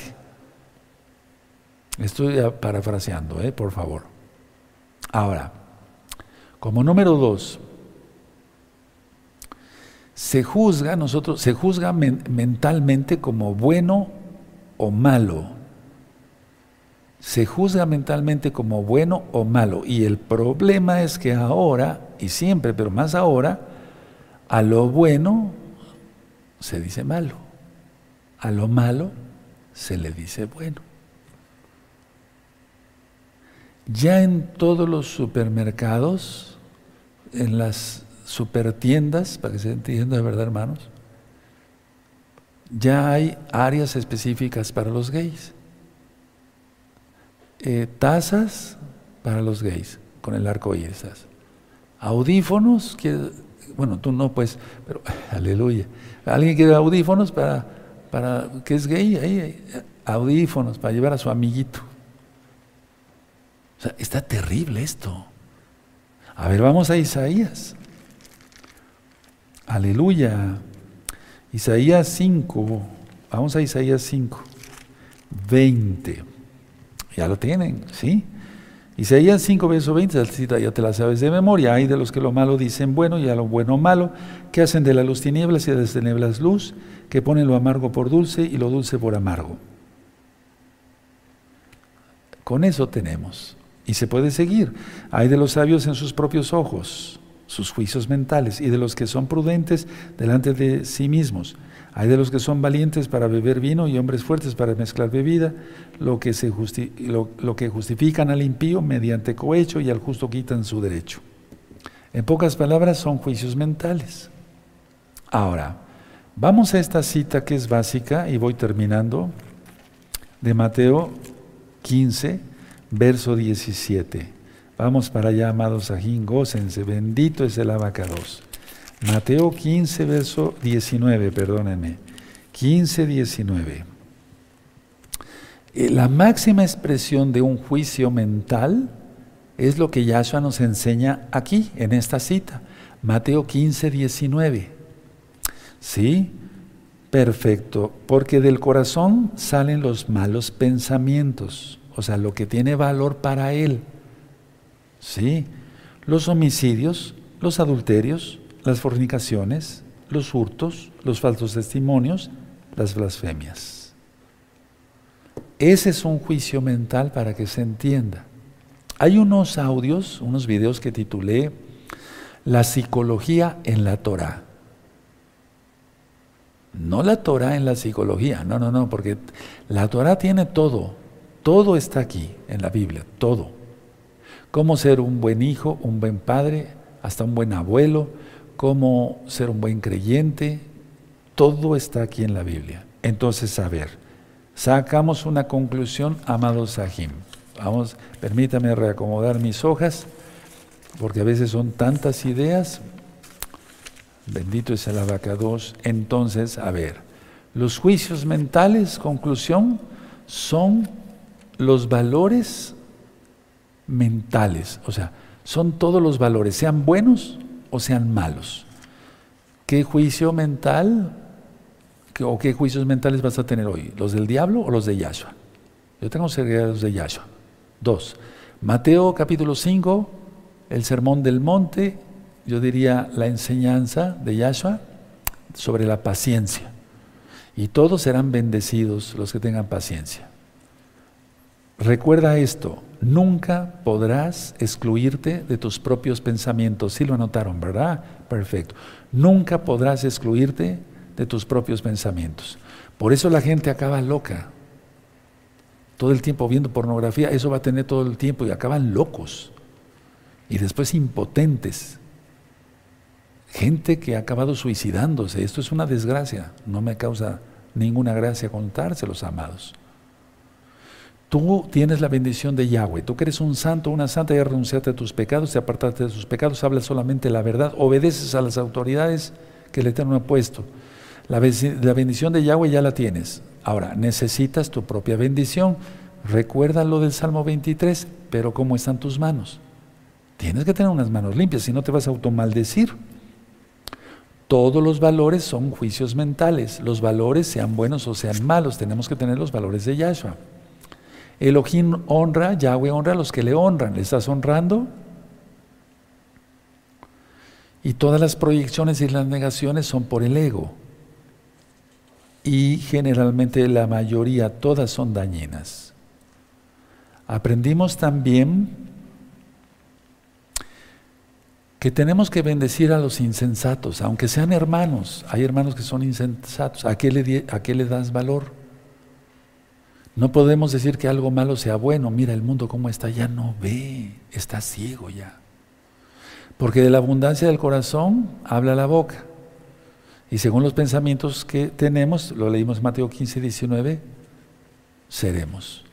Estoy parafraseando, ¿eh? por favor. Ahora, como número dos, se juzga nosotros, se juzga mentalmente como bueno o malo. Se juzga mentalmente como bueno o malo. Y el problema es que ahora, y siempre, pero más ahora, a lo bueno se dice malo, a lo malo se le dice bueno. Ya en todos los supermercados, en las supertiendas, para que se entienda de verdad, hermanos, ya hay áreas específicas para los gays. Eh, tazas para los gays, con el arco iris. Audífonos, que, bueno, tú no, pues, pero aleluya. ¿Alguien quiere audífonos para, para que es gay? Ahí, audífonos para llevar a su amiguito. O sea, está terrible esto. A ver, vamos a Isaías. Aleluya. Isaías 5. Vamos a Isaías 5. 20. Ya lo tienen, ¿sí? Isaías 5, verso 20, cita, ya te la sabes de memoria. Hay de los que lo malo dicen bueno y a lo bueno malo, que hacen de la luz tinieblas y de las tinieblas luz, que ponen lo amargo por dulce y lo dulce por amargo. Con eso tenemos. Y se puede seguir. Hay de los sabios en sus propios ojos, sus juicios mentales, y de los que son prudentes delante de sí mismos. Hay de los que son valientes para beber vino y hombres fuertes para mezclar bebida, lo que, justifican al impío mediante cohecho y al justo quitan su derecho. En pocas palabras, son juicios mentales. Ahora, vamos a esta cita que es básica y voy terminando, de Mateo 15, verso 17. Vamos para allá, amados ajín, gócense, bendito es el abacados. Mateo 15, verso 19, perdónenme. 15, 19. Eh, la máxima expresión de un juicio mental es lo que Yahshua nos enseña aquí, en esta cita. Mateo 15, 19. ¿Sí? Perfecto. Porque del corazón salen los malos pensamientos, o sea, lo que tiene valor para él. ¿Sí? Los homicidios, los adulterios, las fornicaciones, los hurtos, los falsos testimonios, las blasfemias. Ese es un juicio mental para que se entienda. Hay unos audios, unos videos que titulé La psicología en la Torah. No la Torah en la psicología, no, no, no, porque la Torah tiene todo, todo está aquí en la Biblia, todo. Cómo ser un buen hijo, un buen padre, hasta un buen abuelo, cómo ser un buen creyente, todo está aquí en la Biblia. Entonces, a ver, sacamos una conclusión, amados Sahim. Vamos, permítame reacomodar mis hojas, porque a veces son tantas ideas. Bendito es el abacados. Entonces, a ver, los juicios mentales, conclusión, son los valores mentales, o sea, son todos los valores, sean buenos o sean malos. ¿Qué juicio mental o qué juicios mentales vas a tener hoy? ¿Los del diablo o los de Yahshua? Yo tengo los de Yahshua. Dos, Mateo capítulo 5, el sermón del monte, yo diría la enseñanza de Yahshua sobre la paciencia. Y todos serán bendecidos los que tengan paciencia. Recuerda esto, nunca podrás excluirte de tus propios pensamientos. Sí lo anotaron, ¿verdad? Perfecto. Nunca podrás excluirte de tus propios pensamientos. Por eso la gente acaba loca. Todo el tiempo viendo pornografía, eso va a tener todo el tiempo y acaban locos. Y después impotentes. Gente que ha acabado suicidándose. Esto es una desgracia. No me causa ninguna gracia contárselos, amados. Tú tienes la bendición de Yahweh. Tú que eres un santo, una santa, y renunciaste a tus pecados, te apartaste de tus pecados, hablas solamente la verdad, obedeces a las autoridades que el Eterno ha puesto. La, bendición de Yahweh ya la tienes. Ahora, necesitas tu propia bendición. Recuerda lo del Salmo 23, pero ¿cómo están tus manos? Tienes que tener unas manos limpias, si no te vas a automaldecir. Todos los valores son juicios mentales. Los valores, sean buenos o sean malos, tenemos que tener los valores de Yahshua. Elohim honra, Yahweh honra a los que le honran. ¿Le estás honrando? Y todas las proyecciones y las negaciones son por el ego. Y generalmente la mayoría, todas son dañinas. Aprendimos también que tenemos que bendecir a los insensatos, aunque sean hermanos. Hay hermanos que son insensatos. ¿A qué le, a qué le das valor? No podemos decir que algo malo sea bueno. Mira el mundo cómo está, ya no ve, está ciego ya. Porque de la abundancia del corazón habla la boca. Y según los pensamientos que tenemos, lo leímos en Mateo 15, 19, seremos.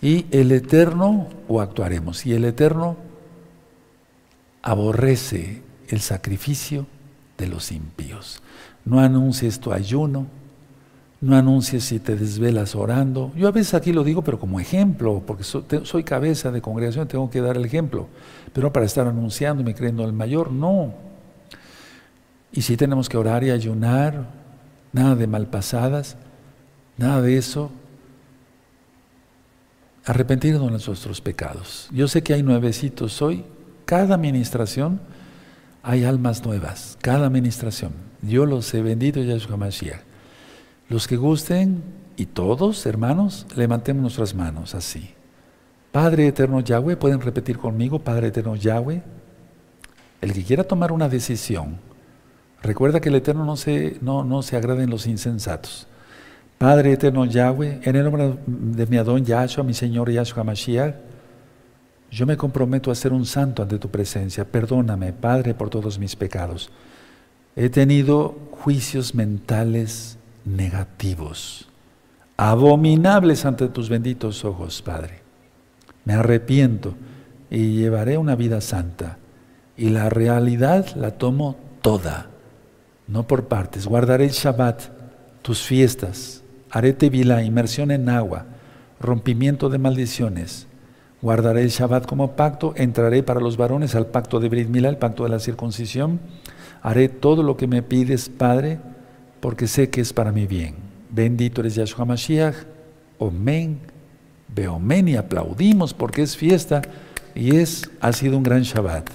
Y el Eterno o actuaremos. Y el Eterno aborrece el sacrificio de los impíos. No anuncies tu ayuno, no anuncies si te desvelas orando. Yo a veces aquí lo digo, pero como ejemplo, porque soy, cabeza de congregación, tengo que dar el ejemplo. Pero para estar anunciando y me creyendo el mayor, no. Y si tenemos que orar y ayunar, nada de malpasadas, nada de eso. Arrepentirnos de nuestros pecados. Yo sé que hay nuevecitos hoy, cada administración hay almas nuevas, cada administración. Yo los he bendito Yahshua Mashiach. Los que gusten, y todos, hermanos, levantemos nuestras manos así. Padre eterno Yahweh, pueden repetir conmigo, Padre eterno Yahweh. El que quiera tomar una decisión, recuerda que el eterno no se, no, no se agrada en los insensatos. Padre eterno Yahweh, en el nombre de mi Adón Yahshua, mi Señor Yahshua Mashiach, yo me comprometo a ser un santo ante tu presencia. Perdóname, Padre, por todos mis pecados. He tenido juicios mentales negativos, abominables ante tus benditos ojos, Padre. Me arrepiento y llevaré una vida santa. Y la realidad la tomo toda, no por partes. Guardaré el Shabbat, tus fiestas, haré tevila, inmersión en agua, rompimiento de maldiciones Guardaré el Shabbat como pacto, entraré para los varones al pacto de Brit Milá, el pacto de la circuncisión. Haré todo lo que me pides, Padre, porque sé que es para mi bien. Bendito eres Yahshua Mashiach. Omen. Beomen y aplaudimos porque es fiesta y es, ha sido un gran Shabbat.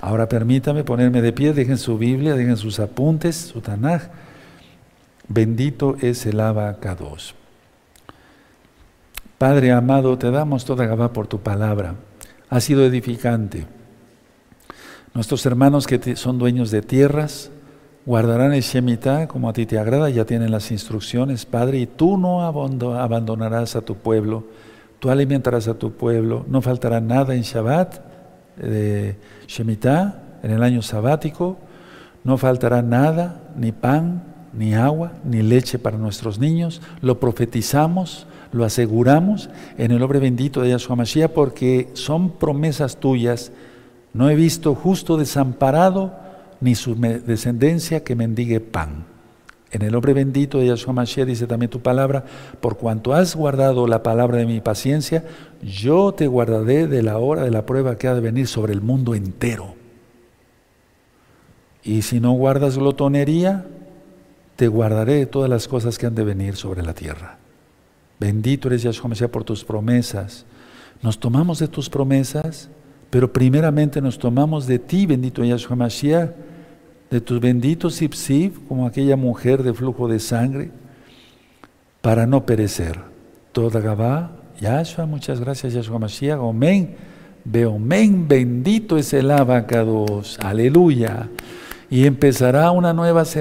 Ahora permítame ponerme de pie, dejen su Biblia, dejen sus apuntes, su Tanaj. Bendito es el Abacados. Padre amado, te damos toda Gabá por tu palabra. Ha sido edificante. Nuestros hermanos que son dueños de tierras guardarán el Shemitah como a ti te agrada, ya tienen las instrucciones, Padre, y tú no abandonarás a tu pueblo, tú alimentarás a tu pueblo, no faltará nada en Shabbat, de Shemitah, en el año sabático, no faltará nada, ni pan, ni agua, ni leche para nuestros niños, lo profetizamos lo aseguramos en el nombre bendito de Yahshua Mashiach porque son promesas tuyas. No he visto justo desamparado ni su descendencia que mendigue pan. En el nombre bendito de Yahshua Mashiach dice también tu palabra, por cuanto has guardado la palabra de mi paciencia, yo te guardaré de la hora de la prueba que ha de venir sobre el mundo entero. Y si no guardas glotonería, te guardaré de todas las cosas que han de venir sobre la tierra. Bendito eres Yahshua Mashiach por tus promesas. Nos tomamos de tus promesas, pero primeramente nos tomamos de ti, bendito Yahshua Mashiach, de tus benditos Sipsib, como aquella mujer de flujo de sangre, para no perecer. Toda Gabá, Yahshua, muchas gracias Yahshua Mashiach, Omen, Beomen, bendito es el abacados, aleluya. Y empezará una nueva semana.